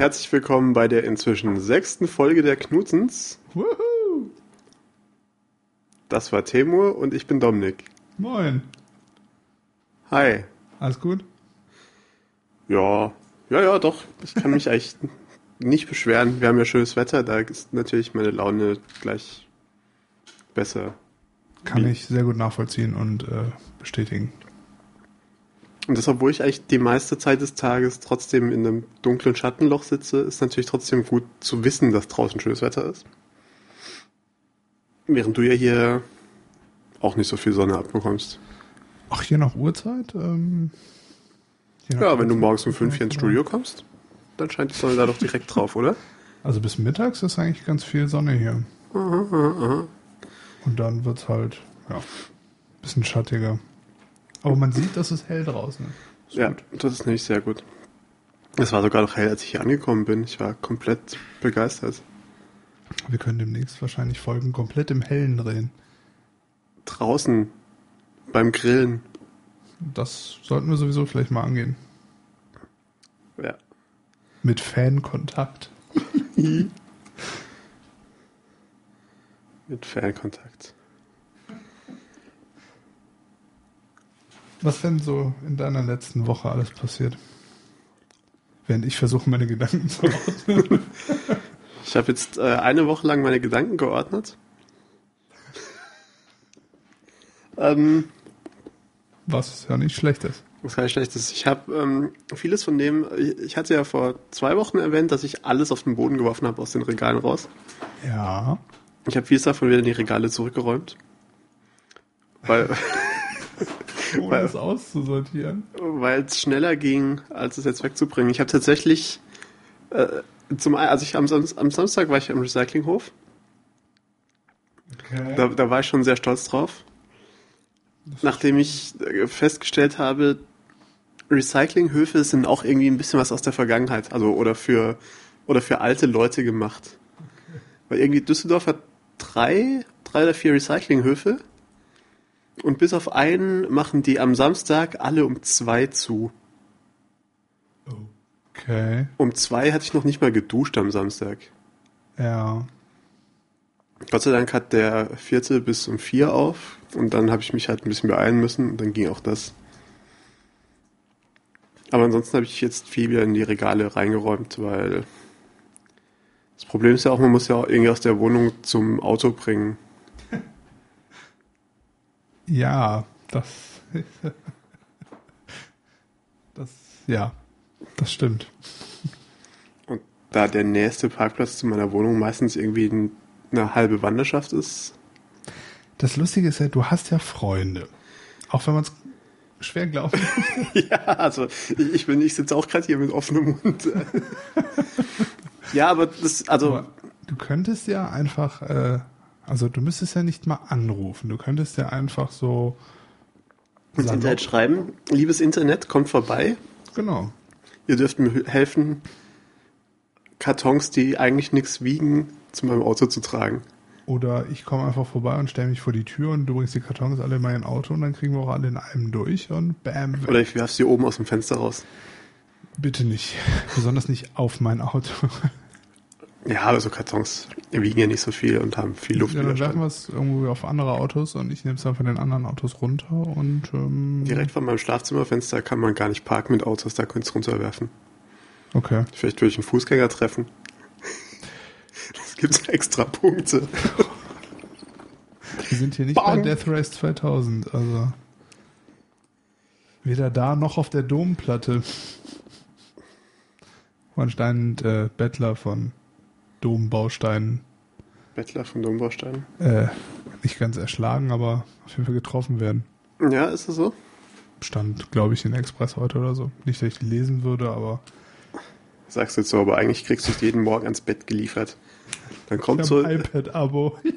herzlich willkommen bei der inzwischen sechsten Folge der Knutzens. Woohoo! Das war Temur und ich bin Dominik. Moin. Hi. Alles gut? Ja, ja, ja, doch. Ich kann mich eigentlich nicht beschweren. Wir haben ja schönes Wetter, da ist natürlich meine Laune gleich besser. Kann ich sehr gut nachvollziehen und äh, bestätigen. Und das, obwohl ich eigentlich die meiste Zeit des Tages trotzdem in einem dunklen Schattenloch sitze, ist natürlich trotzdem gut zu wissen, dass draußen schönes Wetter ist. Während du ja hier auch nicht so viel Sonne abbekommst. Ach, je nach Uhrzeit? Ähm, je nach Ja, wenn du morgens um fünf hier ins Studio kommst, dann scheint die Sonne da doch direkt drauf, oder? Also bis mittags ist eigentlich ganz viel Sonne hier. Und dann wird's halt, ja, bisschen schattiger. Aber man sieht, dass es hell draußen ist. Ja, gut. das ist nämlich sehr gut. Es war sogar noch hell, als ich hier angekommen bin. Ich war komplett begeistert. Wir können demnächst wahrscheinlich Folgen komplett im Hellen drehen. Draußen beim Grillen. Das sollten wir sowieso vielleicht mal angehen. Ja. Mit Fankontakt. Mit Fernkontakt. Was denn so in deiner letzten Woche alles passiert? Während ich versuche, meine Gedanken zu ordnen. Ich habe jetzt äh, eine Woche lang meine Gedanken geordnet. ähm, Was ja nicht schlecht ist. was kann ich schlechtes? Ich habe ähm, vieles von dem, ich, ich hatte ja vor zwei Wochen erwähnt, dass ich alles auf den Boden geworfen habe aus den Regalen raus. Ja. Ich habe vieles davon wieder in die Regale zurückgeräumt. Weil Ohne Weil- es auszusortieren. weil es schneller ging, als es jetzt wegzubringen. Ich habe tatsächlich äh, zum einen, also ich am, am Samstag war ich am Recyclinghof. Okay. Da, da war ich schon sehr stolz drauf. Nachdem ich äh, festgestellt habe, Recyclinghöfe sind auch irgendwie ein bisschen was aus der Vergangenheit, also oder für oder für alte Leute gemacht. Weil irgendwie Düsseldorf hat drei, drei oder vier Recyclinghöfe und bis auf einen machen die am Samstag alle um zwei zu. Okay. Um zwei hatte ich noch nicht mal geduscht am Samstag. Ja. Gott sei Dank hat der vierte bis um vier auf und dann habe ich mich halt ein bisschen beeilen müssen und dann ging auch das. Aber ansonsten habe ich jetzt viel wieder in die Regale reingeräumt, weil das Problem ist ja auch, man muss ja auch irgendwie aus der Wohnung zum Auto bringen. Ja, das. das. Ja, das stimmt. Und da der nächste Parkplatz zu meiner Wohnung meistens irgendwie ein- eine halbe Wanderschaft ist, Das Lustige ist ja, du hast ja Freunde. Auch wenn man es schwer glaubt. Ja, also ich, ich bin, ich sitze auch gerade hier mit offenem Mund. ja, aber das, also Aber du könntest ja einfach, äh, also du müsstest ja nicht mal anrufen. Du könntest ja einfach so. ins salopp- Internet schreiben, liebes Internet, kommt vorbei. Genau. Ihr dürft mir helfen, Kartons, die eigentlich nichts wiegen, zu meinem Auto zu tragen. Oder ich komme einfach vorbei und stelle mich vor die Tür und du bringst die Kartons alle in mein Auto und dann kriegen wir auch alle in einem durch und bam. weg. Oder ich werfe sie oben aus dem Fenster raus. Bitte nicht. Besonders nicht auf mein Auto. Ja, aber so Kartons wiegen ja nicht so viel und haben viel Ja, dann werfen wir es irgendwo auf andere Autos und ich nehme es dann von den anderen Autos runter und ähm, Direkt von meinem Schlafzimmerfenster kann man gar nicht parken mit Autos, da könntest du runterwerfen. Okay. Vielleicht durch einen Fußgänger treffen. Das gibt's extra Punkte. Wir sind hier nicht Bang. bei Death Race 2000, also weder da noch auf der Domplatte. Von Stein und äh, Bettler von Dombausteinen Bettler von Dombaustein. äh, nicht ganz erschlagen, aber auf jeden Fall getroffen werden. Ja, ist das so? Stand, glaube ich, in Express heute oder so. Nicht, dass ich die lesen würde, aber Sagst du jetzt so, aber eigentlich kriegst du es jeden Morgen ans Bett geliefert. Dann kommt so. iPad-Abo.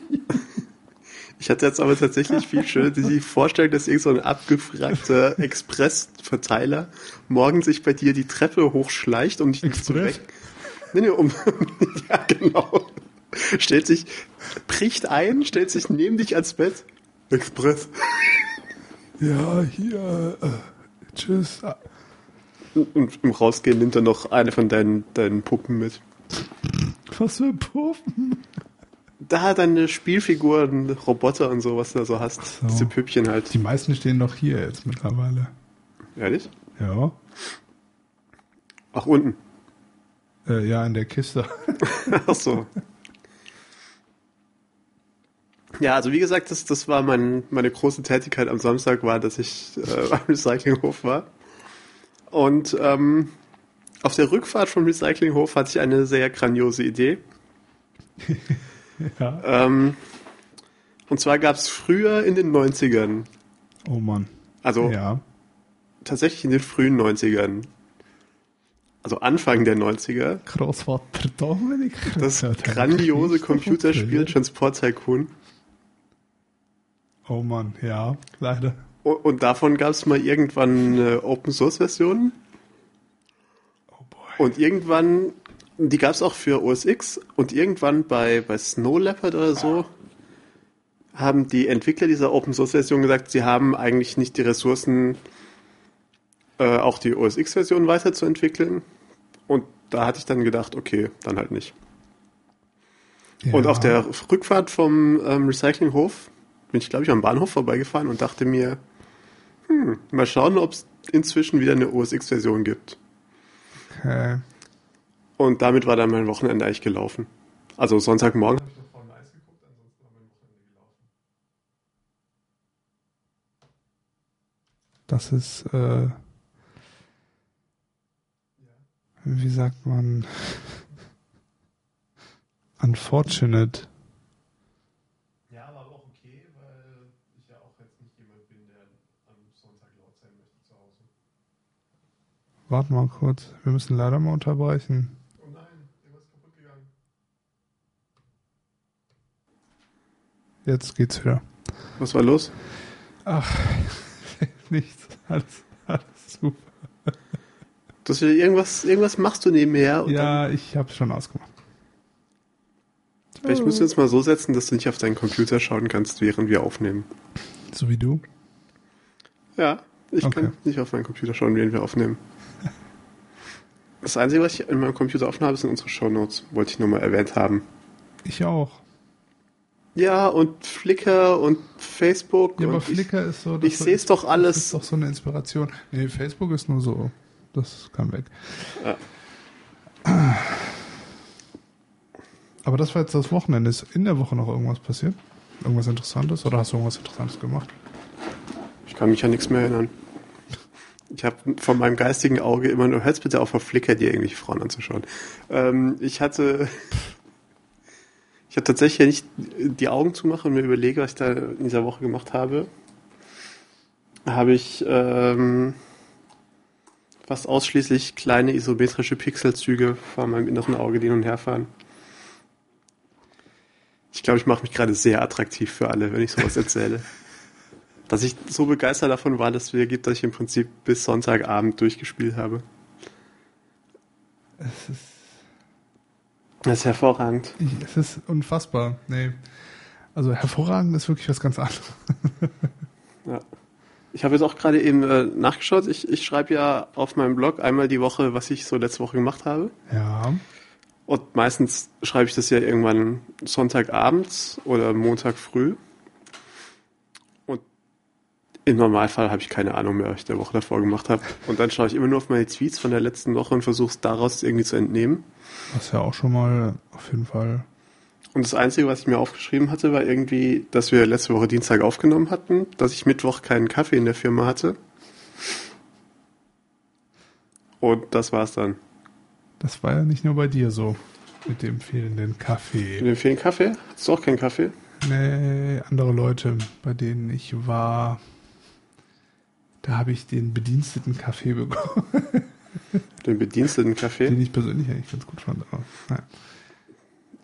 Ich hatte jetzt aber tatsächlich viel schöner die Vorstellung, dass irgend so ein abgefragter Express-Verteiler morgen sich bei dir die Treppe hochschleicht und dich nicht Express? zurecht. Nee, nee, um. ja, genau. Stellt sich, bricht ein, stellt sich neben dich ans Bett. Express. Ja, hier. Äh, tschüss. Und im Rausgehen nimmt er noch eine von deinen, deinen Puppen mit. Was für Puppen? Da deine Spielfiguren, Roboter und so, was du da so hast. so. Diese Püppchen halt. Die meisten stehen doch hier jetzt mittlerweile. Ehrlich? Ja. Ach, unten. Äh, ja, in der Kiste. Ach so. Ja, also wie gesagt, das, das war mein, meine große Tätigkeit am Samstag, war, dass ich äh, am Recyclinghof war. Und ähm, auf der Rückfahrt vom Recyclinghof hatte ich eine sehr grandiose Idee. ja. Ähm, und zwar gab es früher in den 90ern, Oh Mann. also Ja. tatsächlich in den frühen 90ern, also Anfang der 90er, Großvater Dominik. das grandiose Computerspiel. Transport Tycoon. Oh Mann, ja, leider. Und davon gab es mal irgendwann eine Open-Source-Version. Oh boy. Und irgendwann, die gab es auch für OS X. Und irgendwann bei, bei Snow Leopard oder so, haben die Entwickler dieser Open-Source-Version gesagt, sie haben eigentlich nicht die Ressourcen, äh, auch die OS X-Version weiterzuentwickeln. Und da hatte ich dann gedacht, okay, dann halt nicht. Und Ja. auf der Rückfahrt vom ähm, Recyclinghof bin ich, glaube ich, am Bahnhof vorbeigefahren und dachte mir, hm, mal schauen, ob es inzwischen wieder eine OS X-Version gibt. Okay. Und damit war dann mein Wochenende eigentlich gelaufen. Also Sonntagmorgen. habe ich noch Formel 1 geguckt, ansonsten war mein Wochenende gelaufen. Das ist, äh, wie sagt man, unfortunate. Ja, war aber auch okay, weil ich ja auch jetzt nicht jemand bin, der am Sonntag laut sein möchte zu Hause. Warte mal kurz, wir müssen leider mal unterbrechen. Oh nein, irgendwas kaputt gegangen. Jetzt geht's wieder. Was war los? Ach, nichts. Alles, alles super. Dass du irgendwas, irgendwas machst du nebenher Ja, ich hab's schon ausgemacht. vielleicht müssen wir uns mal so setzen, dass du nicht auf deinen Computer schauen kannst, während wir aufnehmen. So wie du. Ja, ich Okay. kann nicht auf meinen Computer schauen, während wir aufnehmen. Das Einzige, was ich in meinem Computer offen habe, sind unsere Shownotes. Wollte ich nur mal erwähnt haben. Ich auch. Ja, und Flickr und Facebook. Ja, und aber ich- Flickr ist so. ich seh's doch alles. Das ist doch so eine Inspiration. Nee, Facebook ist nur so. Das kann weg. Ja. Aber das war jetzt das Wochenende. Ist in der Woche noch irgendwas passiert? Irgendwas Interessantes? Oder hast du irgendwas Interessantes gemacht? Ich kann mich an nichts mehr erinnern. Ich habe von meinem geistigen Auge immer nur, hört's bitte auf, auf Flickr dir irgendwelche Frauen anzuschauen. Ähm, ich hatte, ich habe tatsächlich ja nicht die Augen zumache und mir überlege, was ich da in dieser Woche gemacht habe. Habe ich ähm, fast ausschließlich kleine isometrische Pixelzüge vor meinem inneren Auge, die hin und her fahren. Ich glaube, ich mache mich gerade sehr attraktiv für alle, wenn ich sowas erzähle. Dass ich so begeistert davon war, dass es wieder gibt, dass ich im Prinzip bis Sonntagabend durchgespielt habe. Es ist, Das ist hervorragend. es ist unfassbar. Nee. Also hervorragend ist wirklich was ganz anderes. Ja. Ich habe jetzt auch gerade eben äh, nachgeschaut. Ich, ich schreibe ja auf meinem Blog einmal die Woche, was ich so letzte Woche gemacht habe. Ja. Und meistens schreibe ich das ja irgendwann Sonntagabends oder Montag früh. Und im Normalfall habe ich keine Ahnung mehr, was ich der Woche davor gemacht habe. Und dann schaue ich immer nur auf meine Tweets von der letzten Woche und versuche es daraus irgendwie zu entnehmen. Was ja auch schon mal auf jeden Fall. Und das Einzige, was ich mir aufgeschrieben hatte, war irgendwie, dass wir letzte Woche Dienstag aufgenommen hatten, dass ich Mittwoch keinen Kaffee in der Firma hatte. Und das war's dann. Das war ja nicht nur bei dir so. Mit dem fehlenden Mit Kaffee. dem vielen Kaffee? Hattest du auch keinen Kaffee? Nee, andere Leute, bei denen ich war, da habe ich den bediensteten Kaffee bekommen, Den bediensteten den Kaffee? ich persönlich eigentlich ganz gut fand. Aber, naja.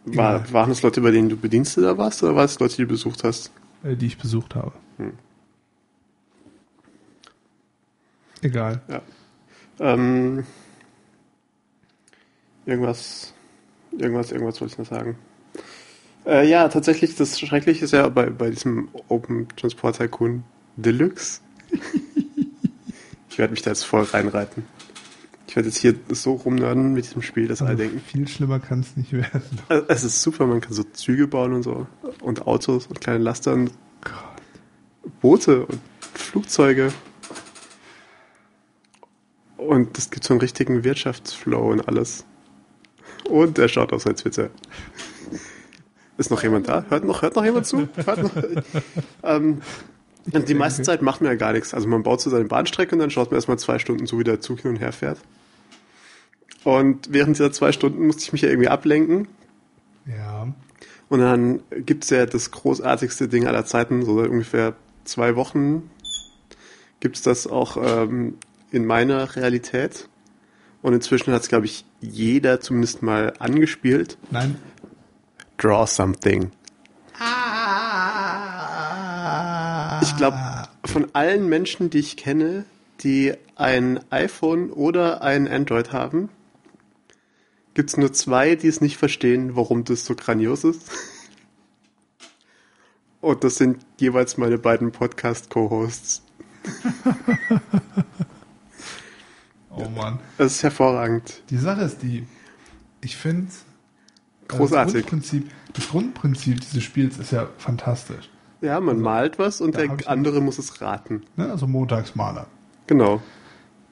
War, waren das Leute, bei denen du Bediensteter warst, oder waren es Leute, die du besucht hast? Äh, die ich besucht habe. Hm. Egal. Ja. Ähm, irgendwas, irgendwas, irgendwas wollte ich noch sagen. Äh, ja, tatsächlich, das Schreckliche ist ja bei, bei diesem Open Transport Tycoon Deluxe. ich werde mich da jetzt voll reinreiten. Ich werde jetzt hier so rumnörden mit diesem Spiel, dass alle Also denken. viel schlimmer kann es nicht werden. Es ist super, man kann so Züge bauen und so. Und Autos und kleine Laster und. Boote und Flugzeuge. Und es gibt so einen richtigen Wirtschaftsflow und alles. Und er schaut auf sein Twitter. Ist noch jemand da? Hört noch, hört noch jemand zu? Hört noch? ähm, und die meiste Zeit macht man ja gar nichts. Also man baut so seine Bahnstrecke und dann schaut man erstmal zwei Stunden zu, wie der Zug hin und her fährt. Und während dieser zwei Stunden musste ich mich ja irgendwie ablenken. Ja. Und dann gibt's ja das großartigste Ding aller Zeiten, so seit ungefähr zwei Wochen gibt's das auch ähm, in meiner Realität. Und inzwischen hat's, glaube ich, jeder zumindest mal angespielt. Nein. Draw something. Ich glaube, von allen Menschen, die ich kenne, die ein iPhone oder ein Android haben, gibt's nur zwei, die es nicht verstehen, warum das so grandios ist. Und das sind jeweils meine beiden Podcast-Co-Hosts. Oh Mann. Das ist hervorragend. Die Sache ist die, ich finde, Großartig. Das Grundprinzip, das Grundprinzip dieses Spiels ist ja fantastisch. Ja, man malt was und der andere muss es raten. Ne? Also Montagsmaler. Genau.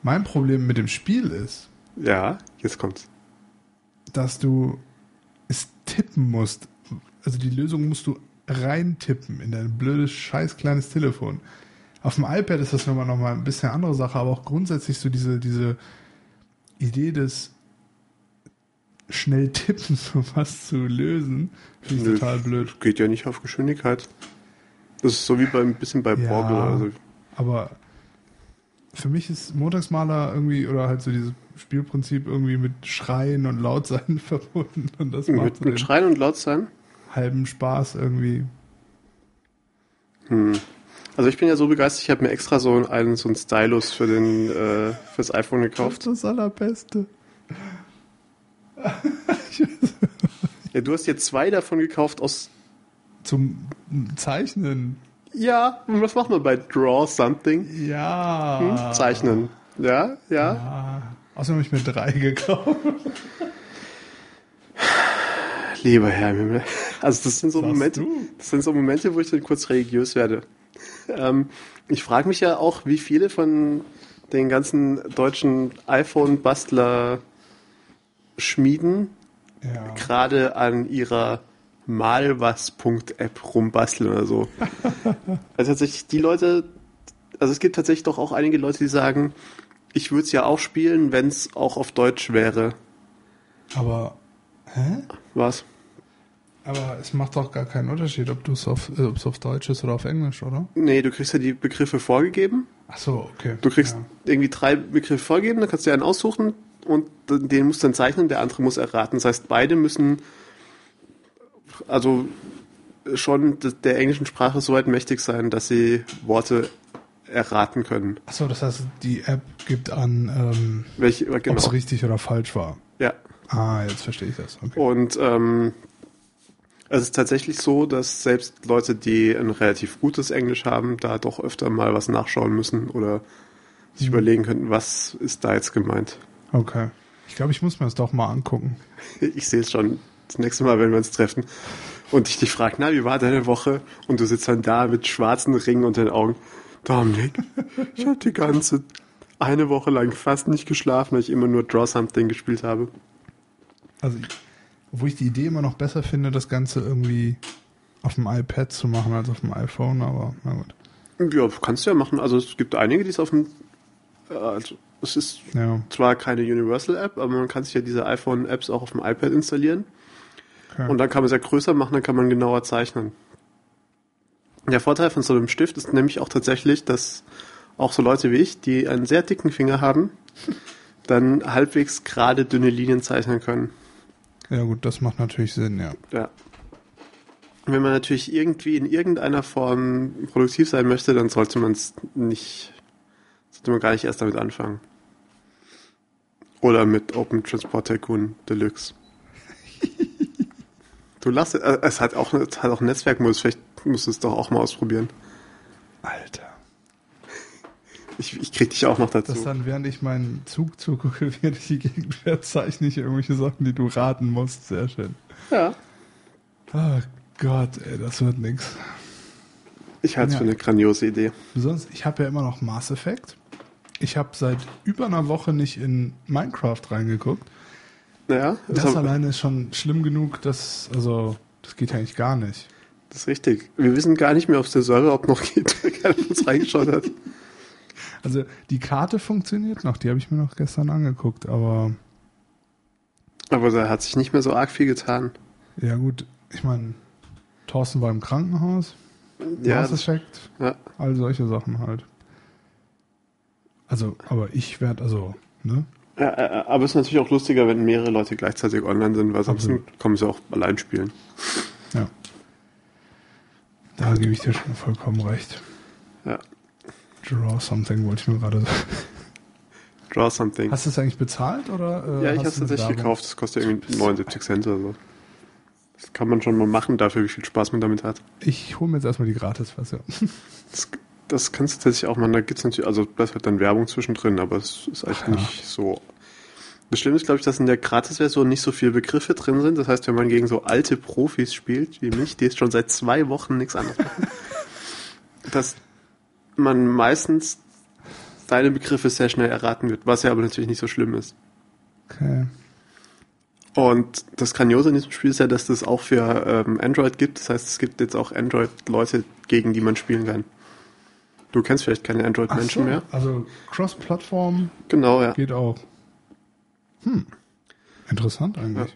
Mein Problem mit dem Spiel ist, Ja, jetzt kommt's. Dass du es tippen musst. Also die Lösung musst du reintippen in dein blödes, scheiß kleines Telefon. Auf dem iPad ist das nochmal noch mal ein bisschen andere Sache, aber auch grundsätzlich so diese, diese Idee des schnell tippen, so was zu lösen, finde ich Nö. total blöd. Geht ja nicht auf Geschwindigkeit. Das ist so wie bei, ein bisschen bei Ja. Boggle. Also, Aber für mich ist Montagsmaler irgendwie, oder halt so dieses Spielprinzip irgendwie mit Schreien und Lautsein verbunden. Und das macht mit, so mit Schreien und laut sein. halben Spaß irgendwie. Hm. Also ich bin ja so begeistert, ich habe mir extra so einen, so einen Stylus für den äh, fürs iPhone Das ist gekauft. das Allerbeste. Ja, du hast jetzt zwei davon gekauft aus. Zum Zeichnen. Ja, was macht man bei Draw Something? Ja. Hm? Zeichnen. Ja, ja. Ja. Außerdem habe ich mir drei gekauft. Lieber Herr im Himmel. Also das sind so Sagst Momente, du? das sind so Momente, wo ich dann kurz religiös werde. Ähm, ich frage mich ja auch, wie viele von den ganzen deutschen iPhone-Bastler Schmieden Ja. gerade an ihrer malwas.app rumbasteln oder so. also tatsächlich die Leute, also es gibt tatsächlich doch auch einige Leute, die sagen, ich würde es ja auch spielen, wenn es auch auf Deutsch wäre. Aber, hä? Was? Aber es macht doch gar keinen Unterschied, ob du es auf, äh, auf Deutsch ist oder auf Englisch, oder? Nee, du kriegst ja die Begriffe vorgegeben. Ach so, okay. Du kriegst Ja. irgendwie drei Begriffe vorgegeben, dann kannst du dir einen aussuchen und den musst du dann zeichnen, der andere muss erraten. Das heißt, beide müssen also schon der englischen Sprache so weit mächtig sein, dass sie Worte erraten können. Ach so, das heißt, die App gibt an, ähm, ob genau. es richtig oder falsch war. Ja. Ah, jetzt verstehe ich das. Okay. Und ähm, es ist tatsächlich so, dass selbst Leute, die ein relativ gutes Englisch haben, da doch öfter mal was nachschauen müssen oder sich Mhm. überlegen könnten, was ist da jetzt gemeint. Okay. Ich glaube, ich muss mir das doch mal angucken. Ich sehe es schon das nächste Mal, wenn wir uns treffen und ich dich frage, na, wie war deine Woche? Und du sitzt dann da mit schwarzen Ringen unter den Augen. Dominik, ich habe die ganze eine Woche lang fast nicht geschlafen, weil ich immer nur Draw Something gespielt habe. Also, obwohl ich die Idee immer noch besser finde, das Ganze irgendwie auf dem iPad zu machen als auf dem iPhone, aber na gut. Ja, kannst du ja machen. Also es gibt einige, die es auf dem äh, also es ist Ja, zwar keine Universal-App, aber man kann sich ja diese iPhone-Apps auch auf dem iPad installieren. Okay. Und dann kann man es ja größer machen, dann kann man genauer zeichnen. Der Vorteil von so einem Stift ist nämlich auch tatsächlich, dass auch so Leute wie ich, die einen sehr dicken Finger haben, dann halbwegs gerade dünne Linien zeichnen können. ja gut, das macht natürlich Sinn, ja. Ja. Wenn man natürlich irgendwie in irgendeiner Form produktiv sein möchte, dann sollte man es nicht, sollte man gar nicht erst damit anfangen. Oder mit Open Transport Tycoon Deluxe. Du lass, äh, es hat auch, es hat auch einen Netzwerkmodus, vielleicht musst du es doch auch mal ausprobieren. Alter. Ich, ich krieg dich auch noch dazu. Dass dann, während ich meinen Zug zugucke, während ich die Gegend fährt, zeichne ich irgendwelche Sachen, die du raten musst. Sehr schön. Ja. Oh Gott, ey, das wird nix. Ich halte es Ja. für eine grandiose Idee. Sonst, ich habe ja immer noch Mass Effect. Ich habe seit über einer Woche nicht in Minecraft reingeguckt. Naja, Das das, alleine ist schon schlimm genug, dass, also, das geht ja eigentlich gar nicht. das ist richtig. Wir wissen gar nicht mehr, ob es der Server überhaupt noch geht, weil keiner von uns reingeschaut hat. Also, die Karte funktioniert noch, die habe ich mir noch gestern angeguckt, aber Aber da hat sich nicht mehr so arg viel getan. ja gut, ich meine, Thorsten war im Krankenhaus, Ja, Mass das, Effect, ja. all solche Sachen halt. Also, aber ich werde, also, ne? Ja, äh, aber es ist natürlich auch lustiger, wenn mehrere Leute gleichzeitig online sind, weil sonst Absolut. kommen sie auch allein spielen. Ja. Da gebe ich dir schon vollkommen recht. Ja. Draw something wollte ich mir gerade sagen. Draw something. Hast du es eigentlich bezahlt oder? Äh, ja, ich habe es tatsächlich gekauft. Das kostet irgendwie 79 Cent oder so. Das kann man schon mal machen, dafür, wie viel Spaß man damit hat. Ich hole mir jetzt erstmal die Gratis-Version. Das, das kannst du tatsächlich auch machen. Da gibt's natürlich, also da ist halt dann Werbung zwischendrin, aber es ist eigentlich Ja. nicht so. Das Schlimme ist, glaube ich, dass in der Gratis-Version nicht so viele Begriffe drin sind. Das heißt, wenn man gegen so alte Profis spielt, wie mich, die jetzt schon seit zwei Wochen nichts anderes machen, dass man meistens deine Begriffe sehr schnell erraten wird, was ja aber natürlich nicht so schlimm ist. Okay. Und das Grandiose in diesem Spiel ist ja, dass das auch für ähm, Android gibt. Das heißt, es gibt jetzt auch Android-Leute, gegen die man spielen kann. Du kennst vielleicht keine Android-Menschen so, mehr. Also Cross-Plattform Genau, ja. geht auch. Hm. Interessant eigentlich.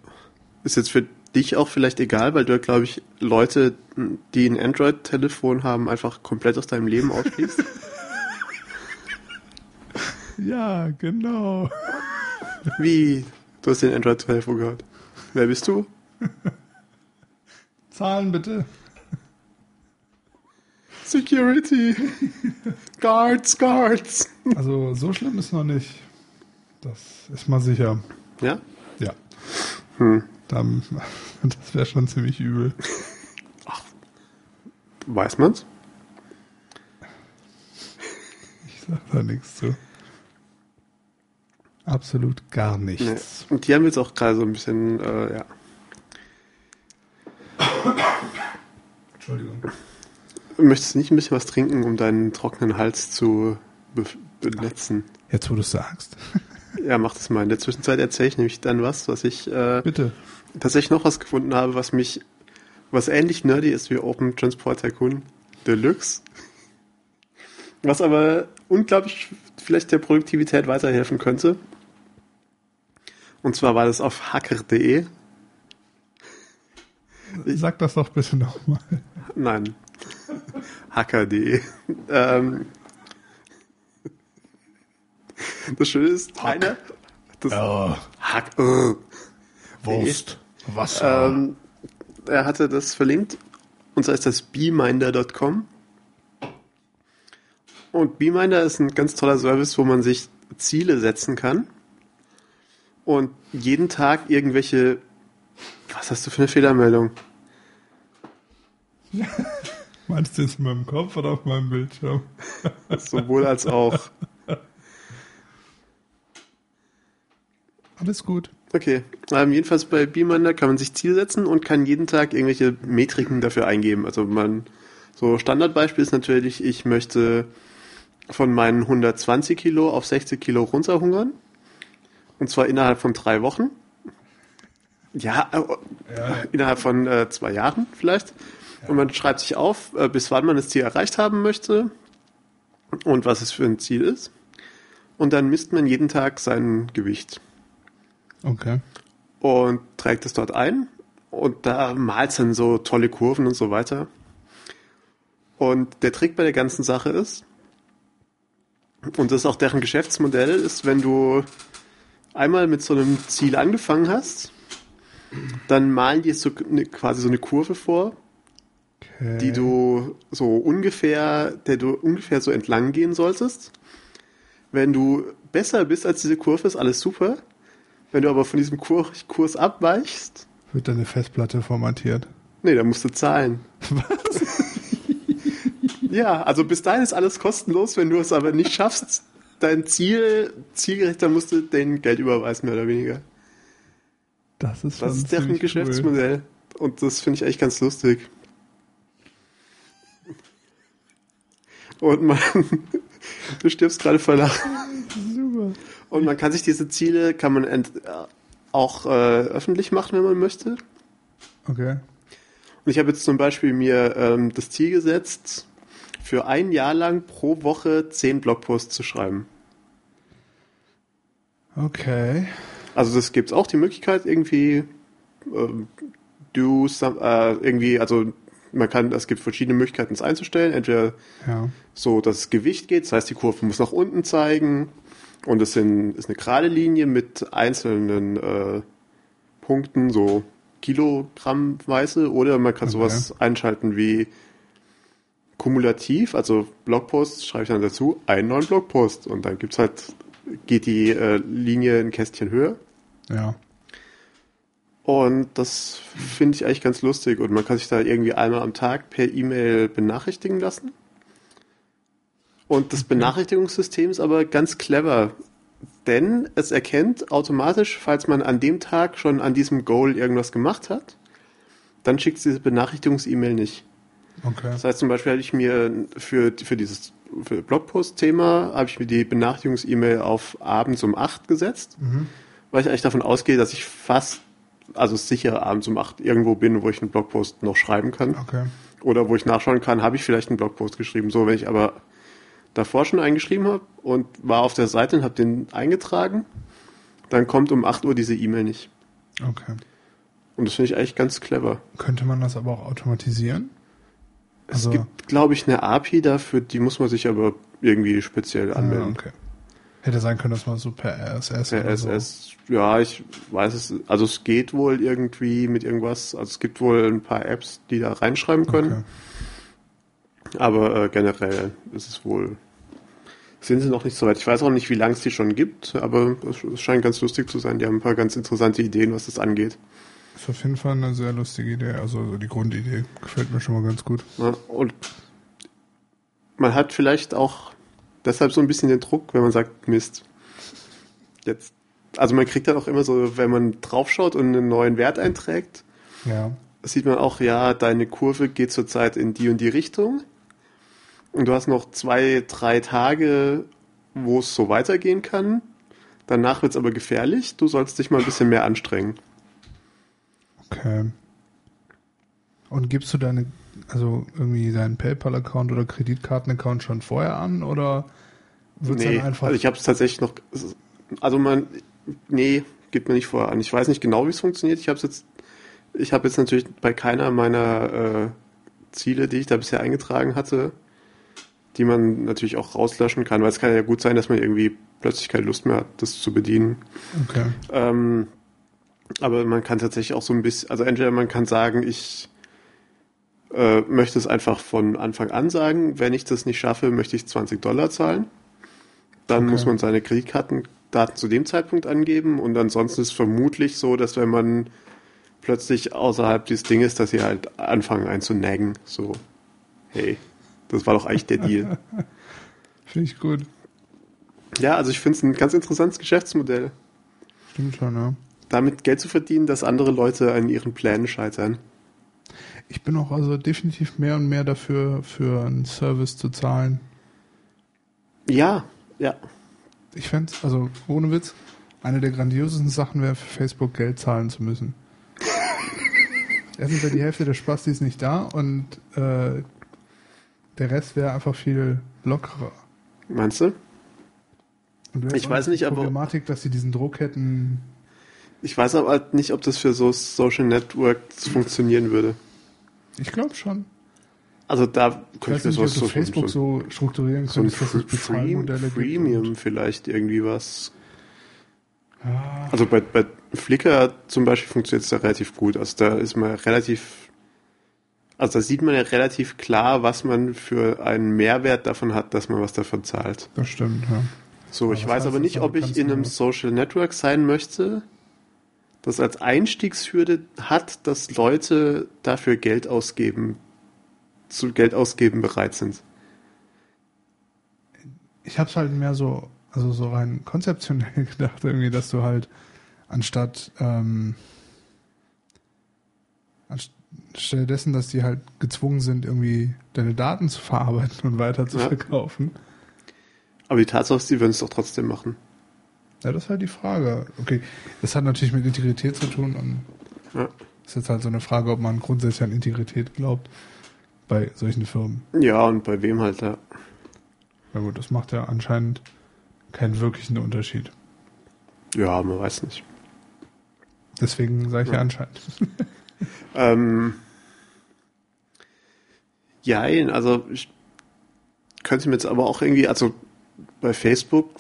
Ist jetzt für dich auch vielleicht egal, weil du, glaube ich, Leute, die ein Android-Telefon haben, einfach komplett aus deinem Leben ausschließt. Ja, genau. Wie? Du hast den Android-Telefon gehört. Wer bist du? Zahlen bitte. Security. Guards, Guards. Also so schlimm ist noch nicht. Das ist mal sicher. Ja? Ja. Hm. Dann, das wäre schon ziemlich übel. Weiß man's? Ich sag da nichts zu. Absolut gar Nee. nichts. Und die haben jetzt auch gerade so ein bisschen, äh, ja. Entschuldigung. Möchtest du nicht ein bisschen was trinken, um deinen trockenen Hals zu be benetzen? Jetzt, wo du es sagst. Ja, mach das mal. In der Zwischenzeit erzähle ich nämlich dann was, was ich äh, Bitte. tatsächlich noch was gefunden habe, was mich, was ähnlich nerdy ist wie Open Transport Tycoon Deluxe. Was aber unglaublich vielleicht der Produktivität weiterhelfen könnte. Und zwar war das auf hacker.de. Sag das doch bitte nochmal. Nein. Hacker.de. ähm, das Schöne ist, einer. Das Ja, Hack. äh, Wurst, Wasser. ähm, er hatte das verlinkt. Und zwar ist das beeminder.com. Und Beeminder ist ein ganz toller Service, wo man sich Ziele setzen kann. Und jeden Tag irgendwelche. Was hast du für eine Fehlermeldung? Meinst du jetzt in meinem Kopf oder auf meinem Bildschirm? Sowohl als auch. Alles gut. Okay. Ähm, jedenfalls bei Beeminder kann man sich Ziele setzen und kann jeden Tag irgendwelche Metriken dafür eingeben. Also man, so Standardbeispiel ist natürlich, ich möchte von meinen 120 Kilo auf 60 Kilo runterhungern. Und zwar innerhalb von drei Wochen. Ja, äh, Ja. innerhalb von äh, zwei Jahren vielleicht. Und man schreibt sich auf, äh, bis wann man das Ziel erreicht haben möchte und was es für ein Ziel ist. Und dann misst man jeden Tag sein Gewicht Okay. und trägt es dort ein und da malt dann so tolle Kurven und so weiter. Und der Trick bei der ganzen Sache ist, und das ist auch deren Geschäftsmodell, ist, wenn du einmal mit so einem Ziel angefangen hast, dann malen die so quasi so eine Kurve vor, okay. die du so ungefähr, der du ungefähr so entlang gehen solltest. Wenn du besser bist als diese Kurve, ist alles super. Wenn du aber von diesem Kur Kurs abweichst, Wird deine Festplatte formatiert? nee, dann musst du zahlen. Ja, also bis dahin ist alles kostenlos, wenn du es aber nicht schaffst, dein Ziel zielgerecht, dann musst du denen Geld überweisen, mehr oder weniger. Das ist, Das ist deren Geschäftsmodell. Und das finde ich eigentlich ganz lustig. Und man, du stirbst gerade vor Lachen. Super. Und man kann sich diese Ziele, kann man ent, auch äh, öffentlich machen, wenn man möchte. Okay. Und ich habe jetzt zum Beispiel mir ähm, das Ziel gesetzt, für ein Jahr lang pro Woche zehn Blogposts zu schreiben. Okay. Also das gibt's auch die Möglichkeit irgendwie ähm, do some, äh, irgendwie, also man kann, es gibt verschiedene Möglichkeiten, es einzustellen. Entweder Ja. so, dass das Gewicht geht, das heißt, die Kurve muss nach unten zeigen und es sind, ist eine gerade Linie mit einzelnen äh, Punkten, so Kilogrammweise, oder man kann Okay. sowas einschalten wie kumulativ, also Blogpost schreibe ich dann dazu, einen neuen Blogpost und dann gibt's halt, geht die äh, Linie ein Kästchen höher. Ja. Und das finde ich eigentlich ganz lustig. Und man kann sich da irgendwie einmal am Tag per E-Mail benachrichtigen lassen. Und das Benachrichtigungssystem ist aber ganz clever. Denn es erkennt automatisch, falls man an dem Tag schon an diesem Goal irgendwas gemacht hat, dann schickt es diese Benachrichtigungs-E-Mail nicht. Okay. Das heißt zum Beispiel habe ich mir für, für dieses für Blogpost-Thema habe ich mir die Benachrichtigungs-E-Mail auf abends um 8 gesetzt, Mhm. weil ich eigentlich davon ausgehe, dass ich fast, also sicher abends um 8 irgendwo bin, wo ich einen Blogpost noch schreiben kann. Okay. Oder wo ich nachschauen kann, habe ich vielleicht einen Blogpost geschrieben. So, wenn ich aber davor schon eingeschrieben habe und war auf der Seite und habe den eingetragen, dann kommt um 8 Uhr diese E-Mail nicht. Okay. Und das finde ich eigentlich ganz clever. Könnte man das aber auch automatisieren? Es Also- gibt, glaube ich, eine API dafür, die muss man sich aber irgendwie speziell anmelden. Ah, okay. Hätte sein können, dass man so per RSS Per oder so. Ja, ich weiß es, also es geht wohl irgendwie mit irgendwas, also es gibt wohl ein paar Apps, die da reinschreiben können, Okay. aber äh, generell ist es wohl, sind sie noch nicht so weit. Ich weiß auch nicht, wie lange es die schon gibt, aber es, scheint ganz lustig zu sein. Die haben ein paar ganz interessante Ideen, was das angeht. Ist auf jeden Fall eine sehr lustige Idee. Also so die Grundidee gefällt mir schon mal ganz gut. Ja, und man hat vielleicht auch deshalb so ein bisschen den Druck, wenn man sagt, Mist, jetzt, also man kriegt dann auch immer so, wenn man draufschaut und einen neuen Wert einträgt, Ja. sieht man auch, ja, deine Kurve geht zurzeit in die und die Richtung. Und du hast noch zwei, drei Tage, wo es so weitergehen kann. Danach wird es aber gefährlich. Du sollst dich mal ein bisschen mehr anstrengen. Okay. Und gibst du deine, also irgendwie deinen PayPal-Account oder Kreditkarten-Account schon vorher an oder wird nee, dann einfach. also ich habe es tatsächlich noch, also man, nee, gibt mir nicht vorher an. Ich weiß nicht genau, wie es funktioniert. Ich habe jetzt, ich habe jetzt natürlich bei keiner meiner äh, Ziele, die ich da bisher eingetragen hatte, die man natürlich auch rauslöschen kann, weil es kann ja gut sein, dass man irgendwie plötzlich keine Lust mehr hat, das zu bedienen. okay. Ähm, aber man kann tatsächlich auch so ein bisschen, also entweder man kann sagen, ich äh, möchte es einfach von Anfang an sagen, wenn ich das nicht schaffe, möchte ich 20 Dollar zahlen. Dann Okay. muss man seine Kreditkartendaten zu dem Zeitpunkt angeben und ansonsten ist es vermutlich so, dass wenn man plötzlich außerhalb dieses Dinges, dass sie halt anfangen einzunaggen, so, hey, das war doch eigentlich der Deal. Finde ich gut. ja, also ich finde es ein ganz interessantes Geschäftsmodell, Stimmt schon, ja. damit Geld zu verdienen, dass andere Leute an ihren Plänen scheitern. Ich bin auch also definitiv mehr und mehr dafür, für einen Service zu zahlen. Ja, ja. Ich fände also ohne Witz, eine der grandiosesten Sachen wäre, für Facebook Geld zahlen zu müssen. Erstens wäre die Hälfte der Spastis nicht da und äh, der Rest wäre einfach viel lockerer. Meinst du? Ich weiß nicht, aber- Problematik, dass sie diesen Druck hätten. Ich weiß aber halt nicht, ob das für so Social Networks funktionieren würde. Ich glaube schon. Also da Ich könnte ich mir sowas so, Facebook so, so strukturieren so ein. Freemium und- vielleicht irgendwie was. Ah, Also bei, bei Flickr zum Beispiel funktioniert es da relativ gut. Also da ist man relativ, also da sieht man ja relativ klar, was man für einen Mehrwert davon hat, dass man was davon zahlt. das stimmt, ja. So, Aber ich was weiß aber nicht, ob ich in einem genau? Social Network sein möchte, das als Einstiegshürde hat, dass Leute dafür Geld ausgeben, zu Geld ausgeben bereit sind. ich habe es halt mehr so, also so rein konzeptionell gedacht, irgendwie, dass du halt anstatt ähm, anstelle dessen, dass die halt gezwungen sind, irgendwie deine Daten zu verarbeiten und weiter zu Ja. verkaufen. Aber die Tatsache ist, die würden es doch trotzdem machen. Ja, das ist halt die Frage. Okay, das hat natürlich mit Integrität zu tun und Ja. ist jetzt halt so eine Frage, ob man grundsätzlich an Integrität glaubt bei solchen Firmen. Ja, und bei wem halt, ja. Na gut, das macht ja anscheinend keinen wirklichen Unterschied. Ja, man weiß nicht. Deswegen sage ich ja, Ja. anscheinend. Ähm, ja, also ich könnte mir jetzt aber auch irgendwie, also bei Facebook,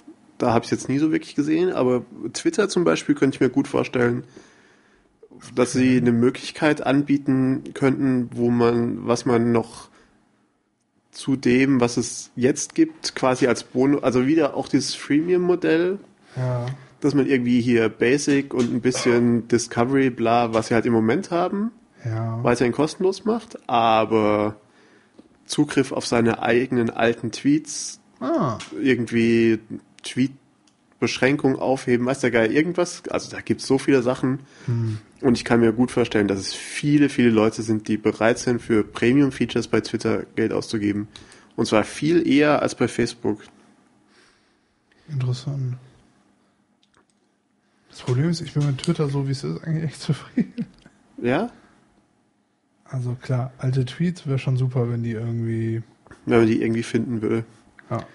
da habe ich jetzt nie so wirklich gesehen, aber Twitter zum Beispiel könnte ich mir gut vorstellen, dass sie eine Möglichkeit anbieten könnten, wo man, was man noch zu dem, was es jetzt gibt, quasi als Bonus, also wieder auch dieses Freemium-Modell, Ja. dass man irgendwie hier Basic und ein bisschen Discovery, bla, was sie halt im Moment haben, Ja. weiterhin kostenlos macht, aber Zugriff auf seine eigenen alten Tweets, Ah. irgendwie Tweet-Beschränkung aufheben, weiß der Geil, irgendwas. Also da gibt es so viele Sachen. Hm. Und ich kann mir gut vorstellen, dass es viele, viele Leute sind, die bereit sind, für Premium-Features bei Twitter Geld auszugeben. Und zwar viel eher als bei Facebook. Interessant. Das Problem ist, ich bin mit Twitter so wie es ist eigentlich echt zufrieden. Ja? Also klar, alte Tweets wäre schon super, wenn die irgendwie. Wenn man die irgendwie finden würde. Ja,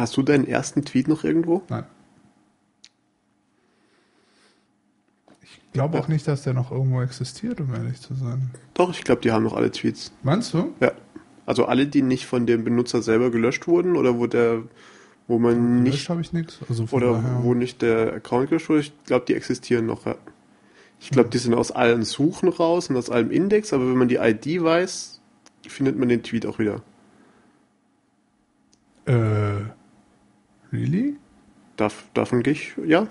Hast du deinen ersten Tweet noch irgendwo? nein. Ich glaube auch nicht, dass der noch irgendwo existiert, um ehrlich zu sein. Doch, ich glaube, die haben noch alle Tweets. Meinst du? Ja. Also alle, die nicht von dem Benutzer selber gelöscht wurden oder wo der, wo man Nicht nicht habe ich nichts. Also oder daher. wo nicht der Account gelöscht wurde, ich glaube, die existieren noch. Ja. Ich glaube, die sind aus allen Suchen raus und aus allem Index, aber wenn man die ID weiß, findet man den Tweet auch wieder. Äh. Really? Darf, davon gehe ich, ja,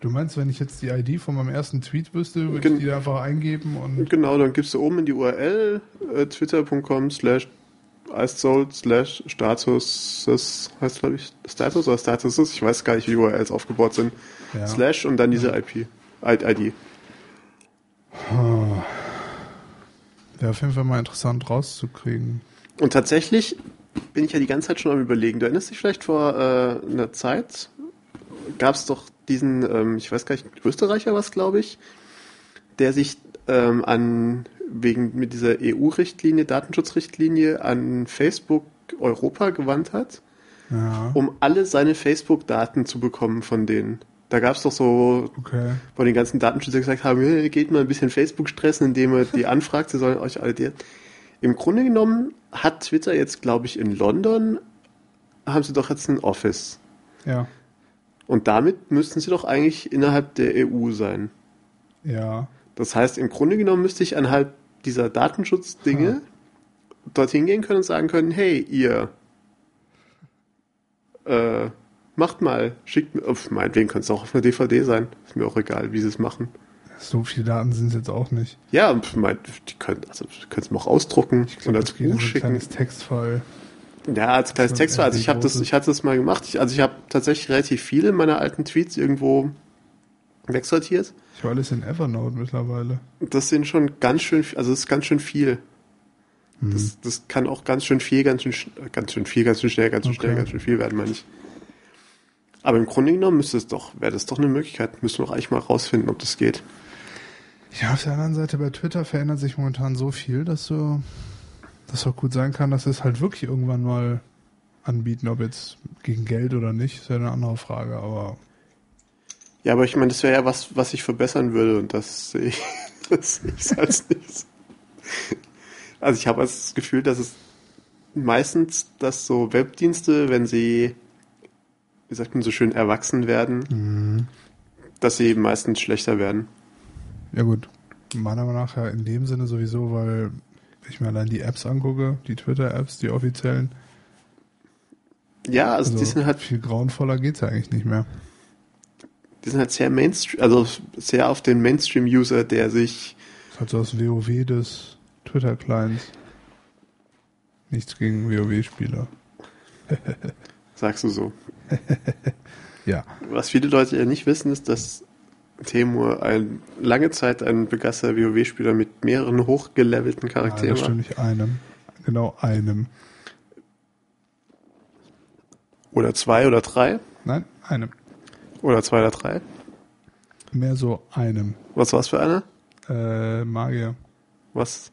Du meinst, wenn ich jetzt die ID von meinem ersten Tweet wüsste, würde Gen- ich die da einfach eingeben und. genau, dann gibst du oben in die URL äh, twitter.com slash icesold slash status, heißt glaube ich Status oder Statuses, ich weiß gar nicht, wie URLs aufgebaut sind, Ja. slash und dann diese IP, ID. Ah. Wäre auf jeden Fall mal interessant rauszukriegen. Und tatsächlich bin ich ja die ganze Zeit schon am überlegen. Du erinnerst dich vielleicht vor äh, einer Zeit, gab es doch diesen, ähm, ich weiß gar nicht, Österreicher was, glaube ich, der sich ähm, an wegen mit dieser EU-Richtlinie, Datenschutzrichtlinie an Facebook Europa gewandt hat, Ja. um alle seine Facebook-Daten zu bekommen von denen. Da gab es doch so Okay. von den ganzen Datenschützern gesagt haben, hey, geht mal ein bisschen Facebook stressen, indem ihr die anfragt, sie sollen euch alle die. Im Grunde genommen hat Twitter jetzt, glaube ich, in London, haben sie doch jetzt ein Office. Ja. Und damit müssten sie doch eigentlich innerhalb der EU sein. Ja. Das heißt, im Grunde genommen müsste ich anhand dieser Datenschutzdinge dorthin gehen können und sagen können, hey, ihr, äh, macht mal, schickt mir, auf meinetwegen könnte es auch auf einer DVD sein. Ist mir auch egal, wie sie es machen. So viele Daten sind es jetzt auch nicht. Ja, mein, die können, also, es mir auch ausdrucken und als Buch so ein schicken. kleines Textfile. Ja, als kleines So Text. Also ich habe das, ich hatte das mal gemacht. Ich, also ich habe tatsächlich relativ viele meiner alten Tweets irgendwo wegsortiert. Ich habe alles in Evernote mittlerweile. Das sind schon ganz schön, also das ist ganz schön viel. Mhm. Das, das kann auch ganz schön viel, ganz schön, sch- ganz schön viel, ganz schön schnell, ganz schön Okay. schnell, ganz schön viel werden, meine ich. Aber im Grunde genommen müsste es doch, wäre das doch eine Möglichkeit. Müssen wir doch eigentlich mal rausfinden, ob das geht. Ja, auf der anderen Seite bei Twitter verändert sich momentan so viel, dass so, das auch gut sein kann, dass es halt wirklich irgendwann mal anbieten, ob jetzt gegen Geld oder nicht, ist ja eine andere Frage, aber Ja, aber ich meine, das wäre ja was, was ich verbessern würde und das sehe ich, das sehe ich als nichts. Also ich habe das Gefühl, dass es meistens, dass so Webdienste, wenn sie, wie sagt man so schön, erwachsen werden, dass sie meistens schlechter werden. Ja gut, meiner Meinung nach ja in dem Sinne sowieso, weil wenn ich mir allein die Apps angucke, die Twitter-Apps, die offiziellen, Ja, also, also die sind halt, viel grauenvoller geht's ja eigentlich nicht mehr. die sind halt sehr Mainstream, also sehr auf den Mainstream-User, der sich, Das ist halt so das WoW des Twitter-Clients. Nichts gegen WoW-Spieler. Sagst du so. Ja. Was viele Leute ja nicht wissen, ist, dass Temur ein, lange Zeit ein begeisterter WoW-Spieler mit mehreren hochgelevelten Nein, Charakteren das war. stimmt nicht einem. Genau einem. Oder zwei oder drei. Nein, einem. Oder zwei oder drei. Mehr so einem. Was war's für einer? Äh, Magier. Was?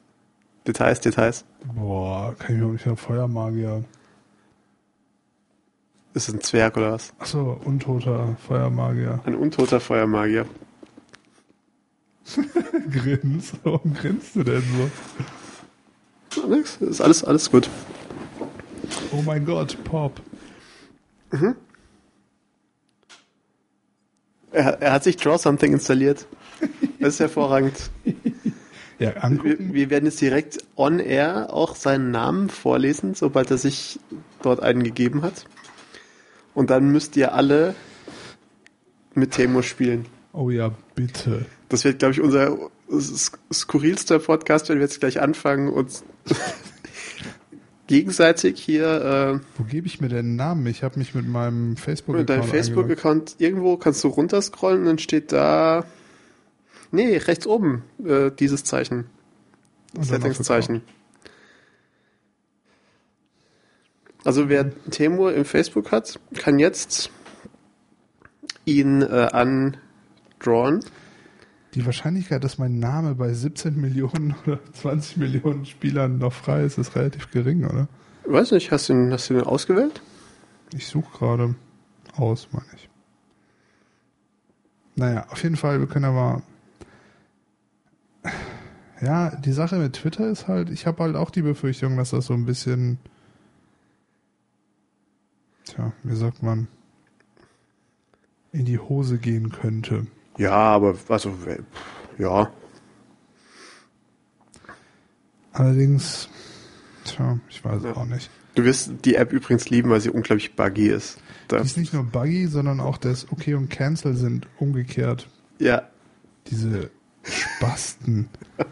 Details, Details. Boah, kann ich mir auch nicht mehr Feuermagier. Ist es ein Zwerg oder was? Achso, untoter Feuermagier. Ein untoter Feuermagier. Grins. Warum grinst du denn so? Nix. Ist alles, alles gut. Oh mein Gott, Pop. Er, er hat sich Draw Something installiert. Das ist hervorragend. Ja, Wir, angucken. wir werden jetzt direkt on air auch seinen Namen vorlesen, sobald er sich dort einen gegeben hat. Und dann müsst ihr alle mit Temo spielen. Oh ja, bitte. Das wird, glaube ich, unser sk- skurrilster Podcast, wenn wir jetzt gleich anfangen, uns gegenseitig hier Wo gebe ich mir einen Namen? Ich habe mich mit meinem äh, Facebook mit deinem Facebook-Account irgendwo kannst du runterscrollen und dann steht da. Nee, rechts oben äh, dieses Zeichen. Settings-Zeichen. Also wer Temur im Facebook hat, kann jetzt ihn äh, andrawn. Die Wahrscheinlichkeit, dass mein Name bei 17 Millionen oder 20 Millionen Spielern noch frei ist, ist relativ gering, oder? Weiß nicht, hast du ihn, hast du ihn ausgewählt? Ich suche gerade aus, meine ich. Naja, auf jeden Fall, wir können aber. Ja, die Sache mit Twitter ist halt, ich habe halt auch die Befürchtung, dass das so ein bisschen. Tja, wie sagt man? In die Hose gehen könnte. Ja, aber also ja, Allerdings, tja, ich weiß Ja. auch nicht. du wirst die App übrigens lieben, weil sie unglaublich buggy ist. Da, Die ist nicht nur buggy, sondern auch das Okay und Cancel sind umgekehrt. ja, Diese Spasten.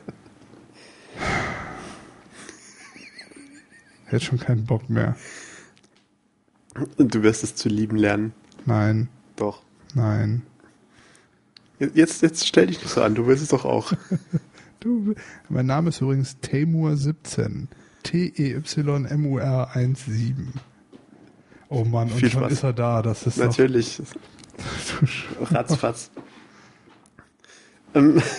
Hätte schon keinen Bock mehr. Und du wirst es zu lieben lernen. Nein, Doch. nein. Jetzt, jetzt stell dich nicht so an, du willst es doch auch. Du, mein Name ist übrigens Temur17. T-E-Y-M-U-R-1-7. Oh Mann, und Viel schon Spaß. ist er da. Das ist Natürlich, Doch, ratzfatz. ähm,